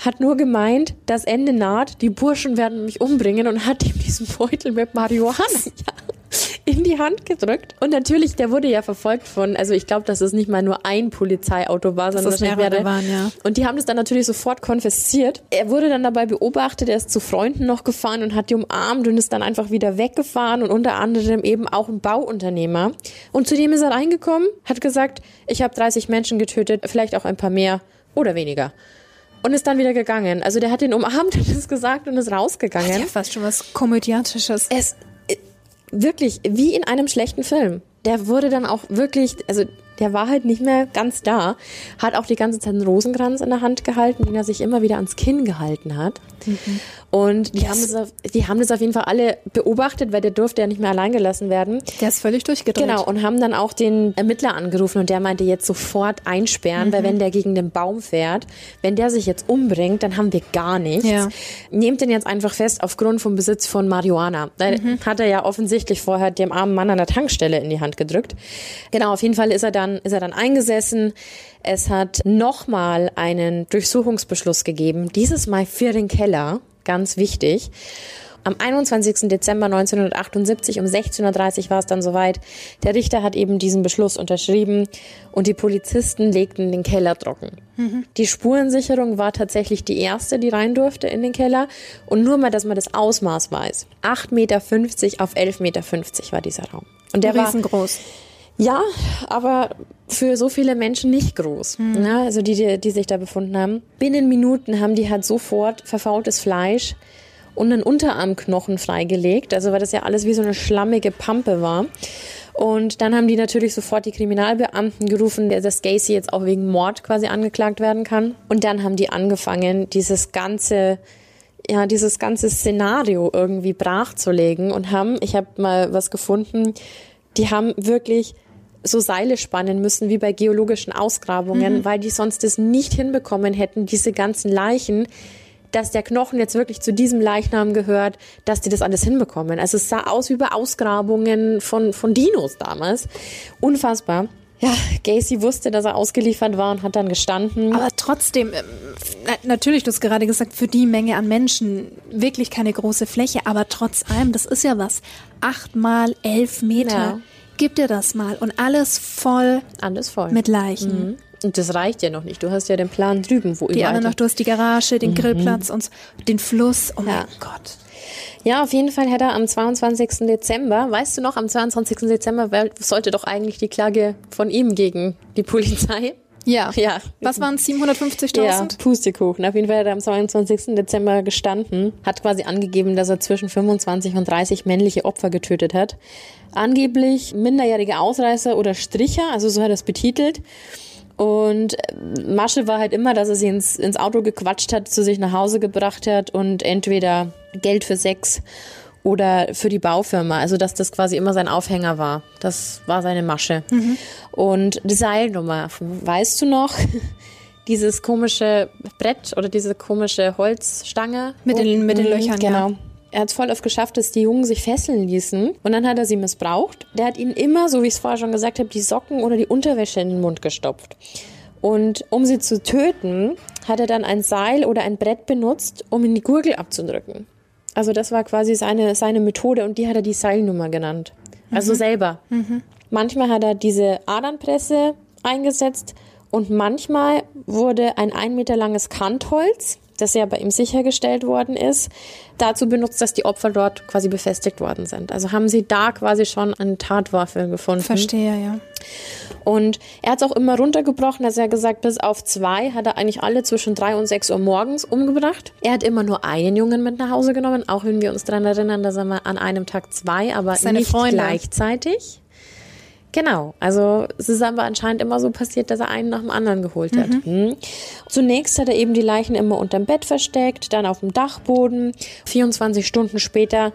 Hat nur gemeint, das Ende naht, die Burschen werden mich umbringen und hat ihm diesen Beutel mit Marihuana [LAUGHS] in die Hand gedrückt. Und natürlich, der wurde ja verfolgt von, also ich glaube, dass es nicht mal nur ein Polizeiauto war, sondern es wahrscheinlich mehrere mehrere. waren, ja. Und die haben das dann natürlich sofort konfisziert. Er wurde dann dabei beobachtet, er ist zu Freunden noch gefahren und hat die umarmt und ist dann einfach wieder weggefahren und unter anderem eben auch ein Bauunternehmer. Und zu dem ist er reingekommen, hat gesagt, ich habe 30 Menschen getötet, vielleicht auch ein paar mehr oder weniger. Und ist dann wieder gegangen. Also der hat den umarmt [LAUGHS] und ist gesagt und ist rausgegangen Ja, fast schon was Komödiatisches. es äh, wirklich wie in einem schlechten Film. Der wurde dann auch wirklich, also der war halt nicht mehr ganz da, hat auch die ganze Zeit einen Rosenkranz in der Hand gehalten, den er sich immer wieder ans Kinn gehalten hat. Und die, haben das auf, die haben das auf jeden Fall alle beobachtet, weil der durfte ja nicht mehr allein gelassen werden. Der ist völlig durchgedreht. Genau, und haben dann auch den Ermittler angerufen und der meinte jetzt sofort einsperren, weil wenn der gegen den Baum fährt, wenn der sich jetzt umbringt, dann haben wir gar nichts. Ja. Nehmt den jetzt einfach fest aufgrund vom Besitz von Marihuana. Da hat er ja offensichtlich vorher dem armen Mann an der Tankstelle in die Hand gedrückt. Genau, auf jeden Fall ist er dann, ist er dann eingesessen. Es hat nochmal einen Durchsuchungsbeschluss gegeben, dieses Mal für den Keller, ganz wichtig. Am 21. Dezember 1978 um 16.30 Uhr war es dann soweit. Der Richter hat eben diesen Beschluss unterschrieben und die Polizisten legten den Keller trocken. Die Spurensicherung war tatsächlich die erste, die rein durfte in den Keller. Und nur mal, dass man das Ausmaß weiß. 8,50 Meter auf 11,50 Meter war dieser Raum. Und der war riesengroß. Ja, aber für so viele Menschen nicht groß. Ne? Also die, die, die sich da befunden haben. Binnen Minuten haben die halt sofort verfaultes Fleisch und einen Unterarmknochen freigelegt. Also weil das ja alles wie so eine schlammige Pampe war. Und dann haben die natürlich sofort die Kriminalbeamten gerufen, dass Gacy jetzt auch wegen Mord quasi angeklagt werden kann. Und dann haben die angefangen, dieses ganze ja, dieses ganze Szenario irgendwie brachzulegen und haben, ich habe mal was gefunden, die haben wirklich so Seile spannen müssen wie bei geologischen Ausgrabungen, weil die sonst es nicht hinbekommen hätten, diese ganzen Leichen, dass der Knochen jetzt wirklich zu diesem Leichnam gehört, dass die das alles hinbekommen. Also es sah aus wie bei Ausgrabungen von, von Dinos damals. Unfassbar. Ja, Gacy wusste, dass er ausgeliefert war und hat dann gestanden. Aber trotzdem, ähm, na, natürlich, du hast gerade gesagt, für die Menge an Menschen wirklich keine große Fläche, aber trotz allem, das ist ja was. Acht mal elf Meter. Ja. Gib dir das mal. Und alles voll Alles voll. mit Leichen. Mhm. Und das reicht ja noch nicht. Du hast ja den Plan drüben, wo Die anderen noch, du hast die Garage, den Grillplatz und den Fluss. Oh Mhm. Ja. mein Gott. Ja, auf jeden Fall hätte er am 22. Dezember, weißt du noch, am 22. Dezember sollte doch eigentlich die Klage von ihm gegen die Polizei. Ja. Ja. Was waren es? 750.000? Ja, Pustekuchen. Auf jeden Fall hat er am 22. Dezember gestanden, hat quasi angegeben, dass er zwischen 25 und 30 männliche Opfer getötet hat. Angeblich minderjährige Ausreißer oder Stricher, also so hat er es betitelt. Und äh, Masche war halt immer, dass er sie ins, ins Auto gequatscht hat, zu sich nach Hause gebracht hat und entweder Geld für Sex oder für die Baufirma. Also, dass das quasi immer sein Aufhänger war. Das war seine Masche. Und die Seilnummer, weißt du noch? [LAUGHS] Dieses komische Brett oder diese komische Holzstange. Mit den- mit den Mhm, Löchern, ja. Genau. Er hat es voll oft geschafft, dass die Jungen sich fesseln ließen. Und dann hat er sie missbraucht. Der hat ihnen immer, so wie ich es vorher schon gesagt habe, die Socken oder die Unterwäsche in den Mund gestopft. Und um sie zu töten, hat er dann ein Seil oder ein Brett benutzt, um in die Gurgel abzudrücken. Also das war quasi seine, seine Methode und die hat er die Seilnummer genannt. Also selber. Manchmal hat er diese Adernpresse eingesetzt und manchmal wurde ein ein Meter langes Kantholz, das ja bei ihm sichergestellt worden ist, dazu benutzt, dass die Opfer dort quasi befestigt worden sind. Also haben sie da quasi schon eine Tatwaffe gefunden. Verstehe, ja. Und er hat es auch immer runtergebrochen. Also er hat gesagt, bis auf zwei hat er eigentlich alle zwischen drei und sechs Uhr morgens umgebracht. Er hat immer nur einen Jungen mit nach Hause genommen, auch wenn wir uns daran erinnern, dass er mal an einem Tag zwei, aber Seine nicht Freunde. gleichzeitig. Genau, also es ist aber anscheinend immer so passiert, dass er einen nach dem anderen geholt hat. Hm. Zunächst hat er eben die Leichen immer unterm Bett versteckt, dann auf dem Dachboden. 24 Stunden später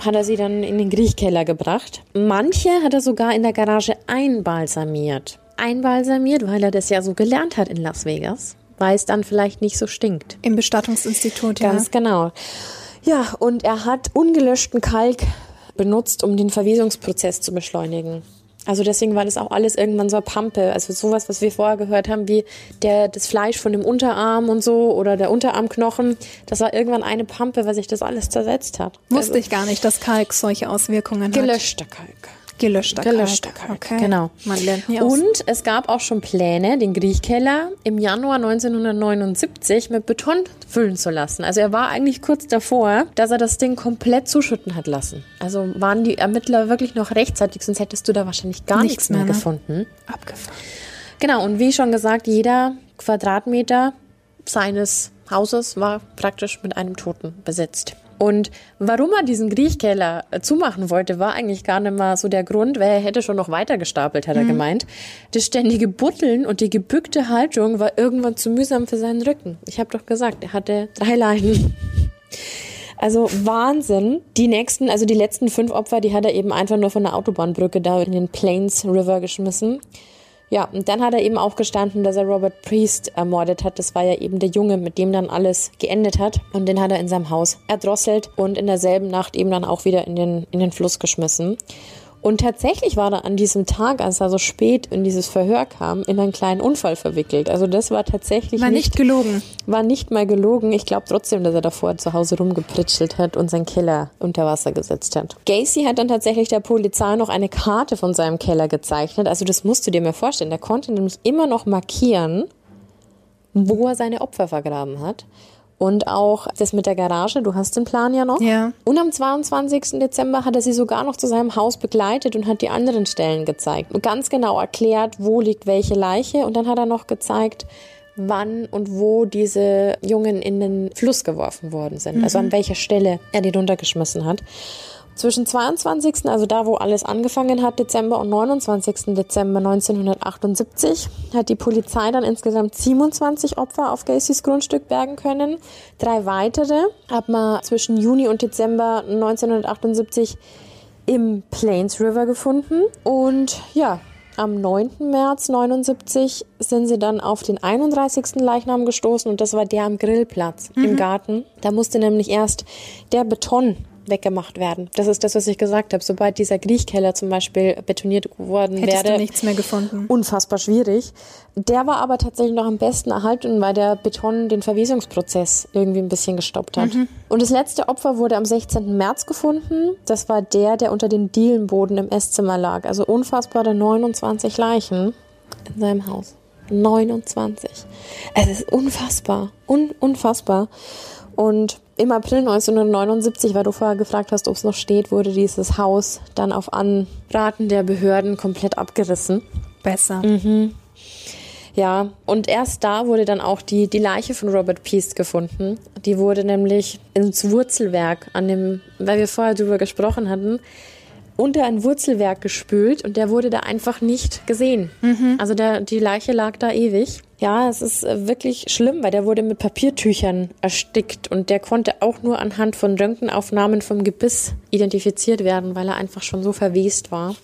hat er sie dann in den Griechkeller gebracht. Manche hat er sogar in der Garage einbalsamiert. Einbalsamiert, weil er das ja so gelernt hat in Las Vegas, weil es dann vielleicht nicht so stinkt. Im Bestattungsinstitut, ja. Ganz genau. Ja, und er hat ungelöschten Kalk benutzt, um den Verwesungsprozess zu beschleunigen. Also deswegen war das auch alles irgendwann so eine Pampe. Also sowas, was wir vorher gehört haben, wie der, das Fleisch von dem Unterarm und so oder der Unterarmknochen. Das war irgendwann eine Pampe, weil sich das alles zersetzt hat. Wusste also, ich gar nicht, dass Kalk solche Auswirkungen hat. Gelöschter Kalk. Gelöschter, Gelöschter Kalk. Kalk, Okay. genau. Man lernt nie aus. Und es gab auch schon Pläne, den Griechkeller im Januar 1979 mit Beton füllen zu lassen. Also er war eigentlich kurz davor, dass er das Ding komplett zuschütten hat lassen. Also waren die Ermittler wirklich noch rechtzeitig, sonst hättest du da wahrscheinlich gar Nichts nichts, mehr, mehr, ne? gefunden. Abgefahren. Genau, und wie schon gesagt, jeder Quadratmeter seines Hauses war praktisch mit einem Toten besetzt. Und warum er diesen Griechkeller äh, zumachen wollte, war eigentlich gar nicht mal so der Grund, weil er hätte schon noch weiter gestapelt, hat er gemeint. Das ständige Butteln und die gebückte Haltung war irgendwann zu mühsam für seinen Rücken. Ich habe doch gesagt, er hatte drei Leiden. Also Wahnsinn. Die nächsten, also die letzten fünf Opfer, die hat er eben einfach nur von der Autobahnbrücke da in den Plains River geschmissen. Ja, und dann hat er eben auch gestanden, dass er Robert Priest ermordet hat. Das war ja eben der Junge, mit dem dann alles geendet hat. Und den hat er in seinem Haus erdrosselt und in derselben Nacht eben dann auch wieder in den, in den Fluss geschmissen. Und tatsächlich war er an diesem Tag, als er so spät in dieses Verhör kam, in einen kleinen Unfall verwickelt. Also das war tatsächlich War nicht gelogen. war nicht mal gelogen. Ich glaube trotzdem, dass er davor zu Hause rumgepritschelt hat und seinen Keller unter Wasser gesetzt hat. Gacy hat dann tatsächlich der Polizei noch eine Karte von seinem Keller gezeichnet. Also das musst du dir mal vorstellen. Der konnte nämlich immer noch markieren, wo er seine Opfer vergraben hat. Und auch das mit der Garage, du hast den Plan ja noch. Ja. Und am 22. Dezember hat er sie sogar noch zu seinem Haus begleitet und hat die anderen Stellen gezeigt. Und ganz genau erklärt, wo liegt welche Leiche. Und dann hat er noch gezeigt, wann und wo diese Jungen in den Fluss geworfen worden sind. Also an welcher Stelle er die runtergeschmissen hat. Zwischen 22., also da, wo alles angefangen hat, Dezember und 29. Dezember 1978, hat die Polizei dann insgesamt 27 Opfer auf Gacys Grundstück bergen können. Drei weitere hat man zwischen Juni und Dezember 1978 im Plains River gefunden. Und ja, am 9. März 79 sind sie dann auf den 31. Leichnam gestoßen und das war der am Grillplatz im Garten. Da musste nämlich erst der Beton weggemacht werden. Das ist das, was ich gesagt habe. Sobald dieser Griechkeller zum Beispiel betoniert worden Hättest wäre, du nichts mehr gefunden. unfassbar schwierig. Der war aber tatsächlich noch am besten erhalten, weil der Beton den Verwesungsprozess irgendwie ein bisschen gestoppt hat. Und das letzte Opfer wurde am 16. März gefunden. Das war der, der unter dem Dielenboden im Esszimmer lag. Also unfassbare 29 Leichen in seinem Haus. 29. Es ist unfassbar. Un unfassbar. Und im April 1979, weil du vorher gefragt hast, ob es noch steht, wurde dieses Haus dann auf Anraten der Behörden komplett abgerissen. Besser. Mhm. Ja, und erst da wurde dann auch die, die Leiche von Robert Peast gefunden. Die wurde nämlich ins Wurzelwerk an dem, weil wir vorher drüber gesprochen hatten, unter ein Wurzelwerk gespült und der wurde da einfach nicht gesehen. Also der, die Leiche lag da ewig. Ja, es ist äh, wirklich schlimm, weil der wurde mit Papiertüchern erstickt und der konnte auch nur anhand von Röntgenaufnahmen vom Gebiss identifiziert werden, weil er einfach schon so verwest war.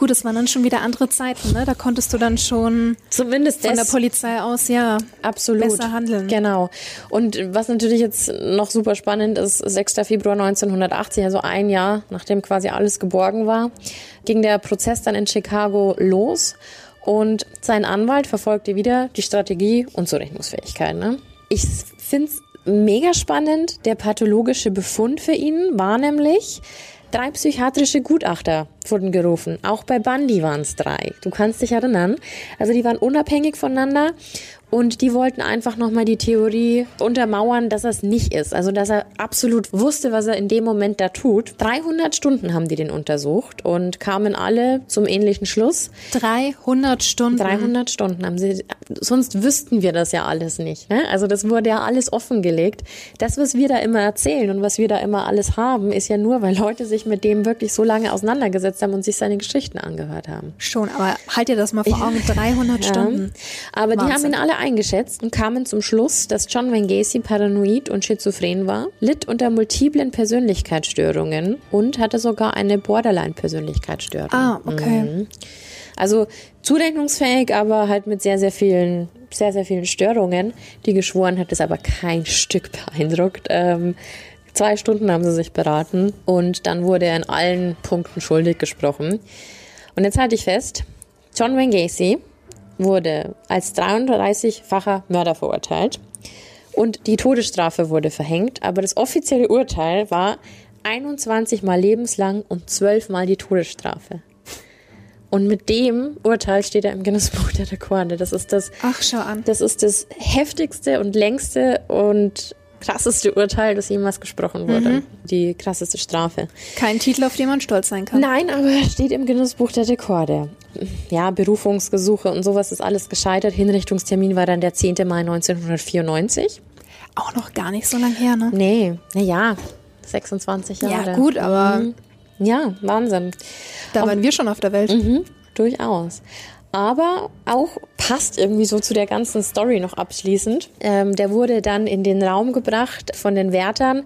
Gut, es waren dann schon wieder andere Zeiten, ne? Da konntest du dann schon Zumindest von der Polizei aus, ja, Absolut. besser handeln. Genau. Und was natürlich jetzt noch super spannend ist, 6. Februar 1980, also ein Jahr nachdem quasi alles geborgen war, ging der Prozess dann in Chicago los und sein Anwalt verfolgte wieder die Strategie und Zurechnungsfähigkeit. Ne? Ich finde es mega spannend. Der pathologische Befund für ihn war nämlich drei psychiatrische Gutachter wurden gerufen. Auch bei Bundy waren es drei. Du kannst dich erinnern. Also die waren unabhängig voneinander und die wollten einfach nochmal die Theorie untermauern, dass er es nicht ist. Also, dass er absolut wusste, was er in dem Moment da tut. 300 Stunden haben die den untersucht und kamen alle zum ähnlichen Schluss. 300 Stunden? 300 Stunden haben sie. Sonst wüssten wir das ja alles nicht. Ne? Also, das wurde ja alles offengelegt. Das, was wir da immer erzählen und was wir da immer alles haben, ist ja nur, weil Leute sich mit dem wirklich so lange auseinandergesetzt haben und sich seine Geschichten angehört haben. Schon, aber halt dir das mal vor Augen. 300 Stunden. Ja. Aber Wahnsinn. die haben ihn alle eingeschätzt und kamen zum Schluss, dass John Wayne Gacy paranoid und schizophren war, litt unter multiplen Persönlichkeitsstörungen und hatte sogar eine Borderline-Persönlichkeitsstörung. Ah, okay. Mhm. Also zurechnungsfähig, aber halt mit sehr, sehr vielen, sehr, sehr vielen Störungen. Die geschworen hat es aber kein [LAUGHS] Stück beeindruckt. Ähm, zwei Stunden haben sie sich beraten und dann wurde er in allen Punkten schuldig gesprochen. Und jetzt halte ich fest, John Wayne Gacy wurde als 33-facher Mörder verurteilt und die Todesstrafe wurde verhängt, aber das offizielle Urteil war 21 mal lebenslang und 12 mal die Todesstrafe. Und mit dem Urteil steht er im Guinness Buch der Rekorde. Das ist das. Ach, schau an. Das ist das heftigste und längste und krasseste Urteil, das jemals gesprochen wurde. Mhm. Die krasseste Strafe. Kein Titel, auf den man stolz sein kann. Nein, aber steht im Guinness-Buch der Rekorde. Ja, Berufungsgesuche und sowas ist alles gescheitert. Hinrichtungstermin war dann der 10. Mai 1994. Auch noch gar nicht so lang her, ne? Nee, naja, 26 Jahre. Ja, gut, aber. Mhm. Ja, Wahnsinn. Da waren wir schon auf der Welt. Mhm, durchaus aber auch passt irgendwie so zu der ganzen Story noch abschließend. Ähm, der wurde dann in den Raum gebracht von den Wärtern,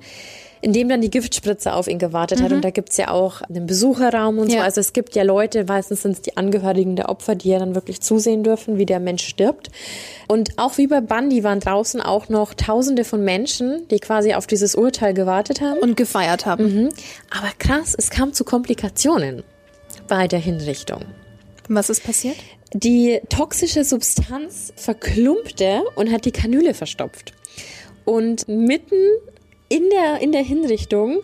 in dem dann die Giftspritze auf ihn gewartet mhm. hat. Und da gibt's ja auch einen Besucherraum und ja. so. Also es gibt ja Leute, meistens sind es die Angehörigen der Opfer, die ja dann wirklich zusehen dürfen, wie der Mensch stirbt. Und auch wie bei Bundy waren draußen auch noch Tausende von Menschen, die quasi auf dieses Urteil gewartet haben. Und gefeiert haben. Mhm. Aber krass, es kam zu Komplikationen bei der Hinrichtung. Was ist passiert? Die toxische Substanz verklumpte und hat die Kanüle verstopft. Und mitten in der, in der Hinrichtung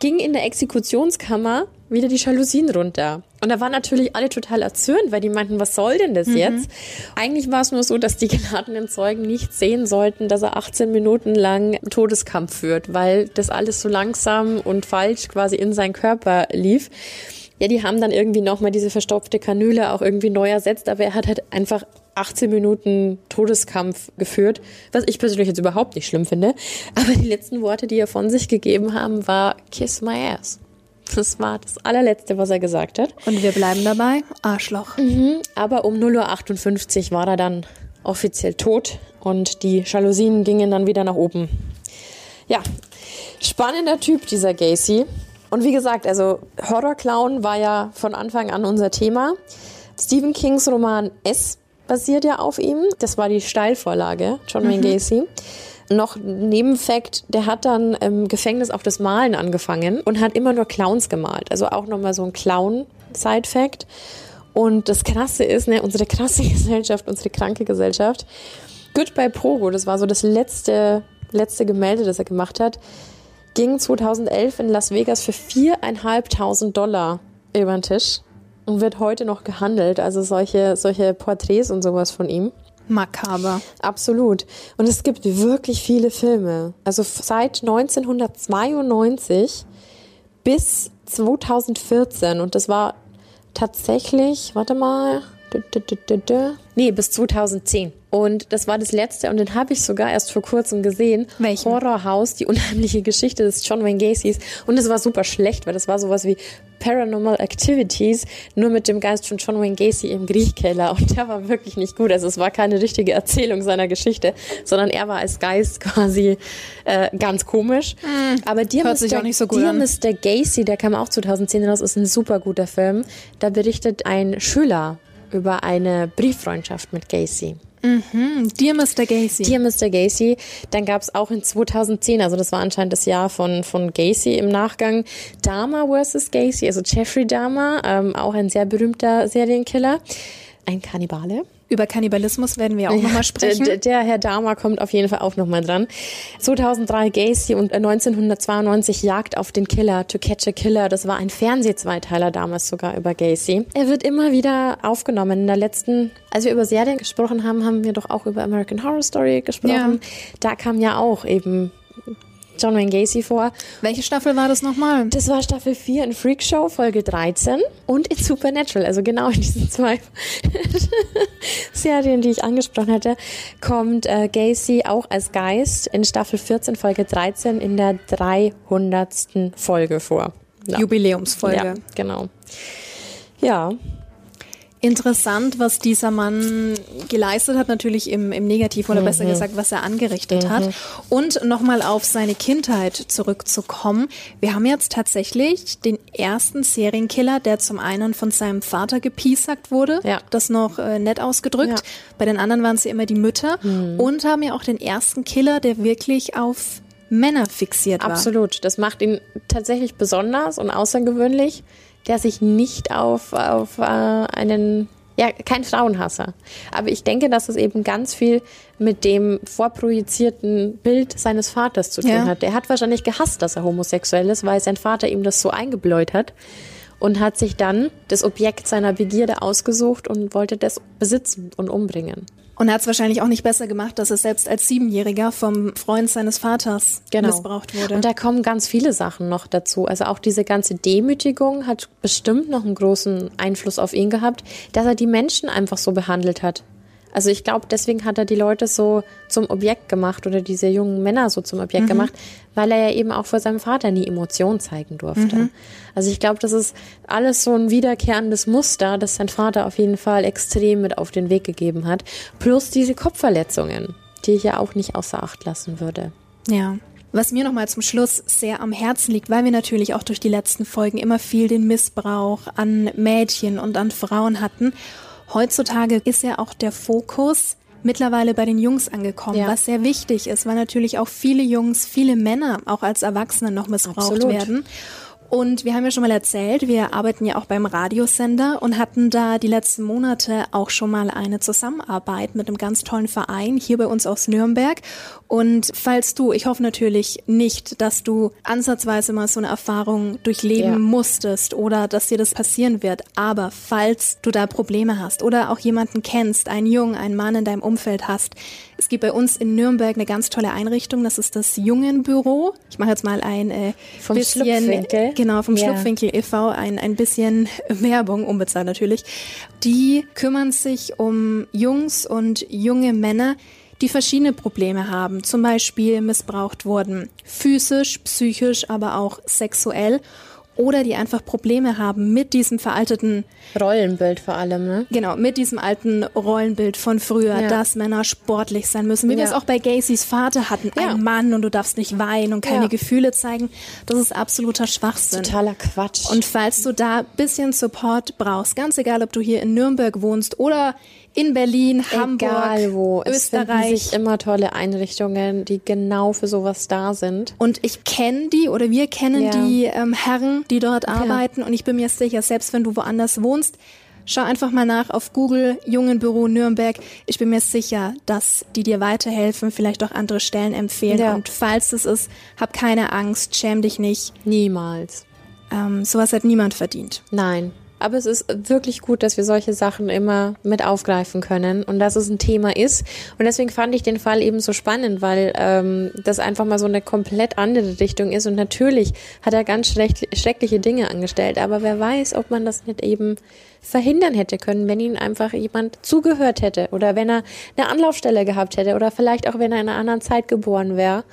ging in der Exekutionskammer wieder die Jalousien runter. Und da waren natürlich alle total erzürnt, weil die meinten, was soll denn das mhm. jetzt? Eigentlich war es nur so, dass die geladenen Zeugen nicht sehen sollten, dass er 18 Minuten lang Todeskampf führt, weil das alles so langsam und falsch quasi in seinen Körper lief. Ja, die haben dann irgendwie nochmal diese verstopfte Kanüle auch irgendwie neu ersetzt, aber er hat halt einfach 18 Minuten Todeskampf geführt, was ich persönlich jetzt überhaupt nicht schlimm finde. Aber die letzten Worte, die er von sich gegeben haben, war Kiss my ass. Das war das allerletzte, was er gesagt hat. Und wir bleiben dabei, Arschloch. Mhm, aber um 0.58 Uhr war er dann offiziell tot und die Jalousien gingen dann wieder nach oben. Ja, spannender Typ, dieser Gacy. Und wie gesagt, also Horrorclown war ja von Anfang an unser Thema. Stephen Kings Roman S basiert ja auf ihm. Das war die Steilvorlage, John Wayne mhm. Gacy. Noch Nebenfakt, der hat dann im Gefängnis auch das Malen angefangen und hat immer nur Clowns gemalt. Also auch nochmal so ein Clown-Side-Fact. Und das Krasse ist, ne, unsere krasse [LAUGHS] Gesellschaft, unsere kranke Gesellschaft. Goodbye Pogo, das war so das letzte, letzte Gemälde, das er gemacht hat ging 2011 in Las Vegas für viereinhalbtausend Dollar über den Tisch und wird heute noch gehandelt. Also solche, solche Porträts und sowas von ihm. Makaber. Absolut. Und es gibt wirklich viele Filme. Also seit 1992 bis 2014. Und das war tatsächlich, warte mal, nee, bis 2010. Und das war das letzte und den habe ich sogar erst vor kurzem gesehen. Welchen? Horrorhaus, die unheimliche Geschichte des John Wayne Gacys. Und es war super schlecht, weil das war sowas wie Paranormal Activities, nur mit dem Geist von John Wayne Gacy im Griechkeller. Und der war wirklich nicht gut. Also es war keine richtige Erzählung seiner Geschichte, sondern er war als Geist quasi äh, ganz komisch. Mm, Aber Dear, Hört Mr. Sich auch nicht so gut Dear an. Mr. Gacy, der kam auch 2010 raus, ist ein super guter Film. Da berichtet ein Schüler über eine Brieffreundschaft mit Gacy. Mhm. Dear Mr. Gacy. Dear Mr. Gacy. Dann gab es auch in 2010, also das war anscheinend das Jahr von, von Gacy im Nachgang, Dama vs. Gacy, also Jeffrey Dahmer, ähm, auch ein sehr berühmter Serienkiller, ein Kannibale. Über Kannibalismus werden wir auch nochmal sprechen. Der, der, Herr Dahmer kommt auf jeden Fall auch nochmal dran. 2003 Gacy und 1992 Jagd auf den Killer, To Catch a Killer. Das war ein Fernsehzweiteiler damals sogar über Gacy. Er wird immer wieder aufgenommen. In der letzten, als wir über Serien gesprochen haben, haben wir doch auch über American Horror Story gesprochen. Ja. Da kam ja auch eben John Wayne Gacy vor. Welche Staffel war das nochmal? Das war Staffel 4 in Freak Show, Folge 13 und in Supernatural. Also genau in diesen zwei [LAUGHS] Serien, die ich angesprochen hatte, kommt äh, Gacy auch als Geist in Staffel 14, Folge 13 in der 300. Folge vor. Ja. Jubiläumsfolge. Ja, genau. Ja, interessant, was dieser Mann geleistet hat, natürlich im, im Negativ oder mhm. besser gesagt, was er angerichtet mhm. hat. Und nochmal auf seine Kindheit zurückzukommen. Wir haben jetzt tatsächlich den ersten Serienkiller, der zum einen von seinem Vater gepiesackt wurde, ja. das noch äh, nett ausgedrückt. Ja. Bei den anderen waren es ja immer die Mütter. Mhm. Und haben ja auch den ersten Killer, der wirklich auf Männer fixiert war. Absolut. Das macht ihn tatsächlich besonders und außergewöhnlich der sich nicht auf, auf äh, einen, ja, kein Frauenhasser. Aber ich denke, dass es eben ganz viel mit dem vorprojizierten Bild seines Vaters zu tun ja. hat. Der hat wahrscheinlich gehasst, dass er homosexuell ist, weil sein Vater ihm das so eingebläut hat und hat sich dann das Objekt seiner Begierde ausgesucht und wollte das besitzen und umbringen. Und er hat es wahrscheinlich auch nicht besser gemacht, dass er selbst als Siebenjähriger vom Freund seines Vaters genau. missbraucht wurde. Und da kommen ganz viele Sachen noch dazu. Also auch diese ganze Demütigung hat bestimmt noch einen großen Einfluss auf ihn gehabt, dass er die Menschen einfach so behandelt hat. Also ich glaube, deswegen hat er die Leute so zum Objekt gemacht oder diese jungen Männer so zum Objekt mhm. gemacht, weil er ja eben auch vor seinem Vater nie Emotionen zeigen durfte. Mhm. Also ich glaube, das ist alles so ein wiederkehrendes Muster, das sein Vater auf jeden Fall extrem mit auf den Weg gegeben hat. Plus diese Kopfverletzungen, die ich ja auch nicht außer Acht lassen würde. Ja. Was mir nochmal zum Schluss sehr am Herzen liegt, weil wir natürlich auch durch die letzten Folgen immer viel den Missbrauch an Mädchen und an Frauen hatten. Heutzutage ist ja auch der Fokus mittlerweile bei den Jungs angekommen, ja. was sehr wichtig ist, weil natürlich auch viele Jungs, viele Männer auch als Erwachsene noch missbraucht Absolut. werden. Und wir haben ja schon mal erzählt, wir arbeiten ja auch beim Radiosender und hatten da die letzten Monate auch schon mal eine Zusammenarbeit mit einem ganz tollen Verein hier bei uns aus Nürnberg. Und falls du, ich hoffe natürlich nicht, dass du ansatzweise mal so eine Erfahrung durchleben ja. musstest oder dass dir das passieren wird, aber falls du da Probleme hast oder auch jemanden kennst, einen Jungen, einen Mann in deinem Umfeld hast, es gibt bei uns in Nürnberg eine ganz tolle Einrichtung, das ist das Jungenbüro. Ich mache jetzt mal ein äh, Vom bisschen, Schlupfwinkel. genau, vom ja. Schlupfwinkel e.V. ein, ein bisschen Werbung, unbezahlt natürlich. Die kümmern sich um Jungs und junge Männer, die verschiedene Probleme haben, zum Beispiel missbraucht wurden, physisch, psychisch, aber auch sexuell oder die einfach Probleme haben mit diesem veralteten Rollenbild vor allem, ne? Genau, mit diesem alten Rollenbild von früher, ja. dass Männer sportlich sein müssen, wie ja. wir es auch bei Gacys Vater hatten, ja. ein Mann und du darfst nicht weinen und keine Gefühle zeigen. Das ist absoluter Schwachsinn. Totaler Quatsch. Und falls du da bisschen Support brauchst, ganz egal, ob du hier in Nürnberg wohnst oder in Berlin, Hamburg, Egal wo. Österreich. Es sich immer tolle Einrichtungen, die genau für sowas da sind. Und ich kenne die oder wir kennen ja. die ähm, Herren, die dort arbeiten. Ja. Und ich bin mir sicher, selbst wenn du woanders wohnst, Schau einfach mal nach auf Google Jungenbüro Nürnberg. Ich bin mir sicher, dass die dir weiterhelfen, vielleicht auch andere Stellen empfehlen. Ja. Und falls es ist, hab keine Angst, schäm dich nicht. Niemals. Ähm, sowas hat niemand verdient. Nein. Aber es ist wirklich gut, dass wir solche Sachen immer mit aufgreifen können und dass es ein Thema ist. Und deswegen fand ich den Fall eben so spannend, weil ähm, das einfach mal so eine komplett andere Richtung ist. Und natürlich hat er ganz schreckliche Dinge angestellt. Aber wer weiß, ob man das nicht eben verhindern hätte können, wenn ihm einfach jemand zugehört hätte oder wenn er eine Anlaufstelle gehabt hätte oder vielleicht auch wenn er in einer anderen Zeit geboren wäre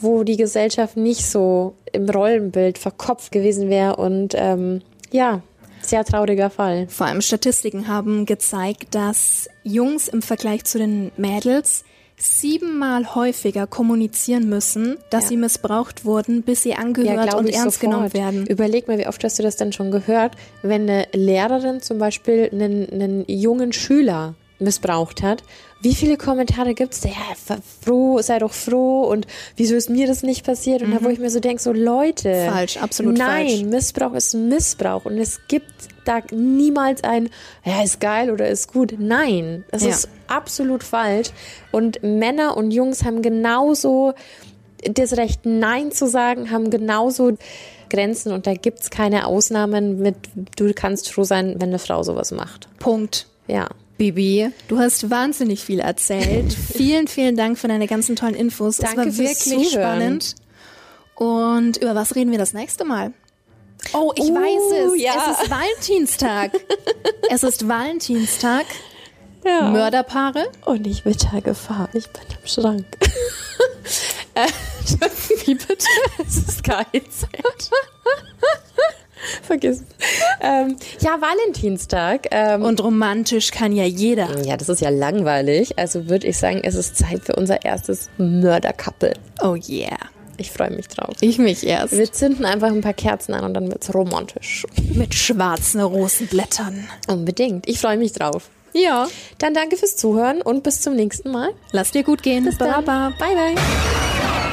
wo die Gesellschaft nicht so im Rollenbild verkopft gewesen wäre und ähm, ja, sehr trauriger Fall. Vor allem Statistiken haben gezeigt, dass Jungs im Vergleich zu den Mädels siebenmal häufiger kommunizieren müssen, dass ja. sie missbraucht wurden, bis sie angehört ja, und ernst sofort. genommen werden. Überleg mal, wie oft hast du das denn schon gehört, wenn eine Lehrerin zum Beispiel einen, einen jungen Schüler missbraucht hat wie viele Kommentare gibt's? Ja, ver- froh, sei doch froh und wieso ist mir das nicht passiert? Und da wo ich mir so denke, so Leute. Falsch, absolut nein, falsch. Missbrauch ist Missbrauch und es gibt da niemals ein, ja, ist geil oder ist gut. Nein, es Ja. ist absolut falsch. Und Männer und Jungs haben genauso das Recht, Nein zu sagen, haben genauso Grenzen und da gibt's keine Ausnahmen mit, du kannst froh sein, wenn eine Frau sowas macht. Punkt. Ja. Bibi, du hast wahnsinnig viel erzählt. [LAUGHS] vielen, vielen Dank für deine ganzen tollen Infos. Danke es war wirklich spannend. Und über was reden wir das nächste Mal? Oh, ich Uh, weiß es. ja. Es ist Valentinstag. [LAUGHS] es ist Valentinstag. ja. Mörderpaare. Und ich Wittergefahr, ich bin im Schrank. [LAUGHS] Wie bitte? Es ist KIZ. [LAUGHS] Vergiss. Ähm, ja, Valentinstag. Ähm, Und romantisch kann ja jeder. ja, das ist ja langweilig. Also würde ich sagen, es ist Zeit für unser erstes Mörderkappel. Oh yeah. Ich freue mich drauf. Ich mich erst. Wir zünden einfach ein paar Kerzen an und dann wird's romantisch. Mit schwarzen Rosenblättern. Unbedingt. Ich freue mich drauf. Ja. Dann danke fürs Zuhören und bis zum nächsten Mal. Lass dir gut gehen. Bis. Baba. Bye, bye.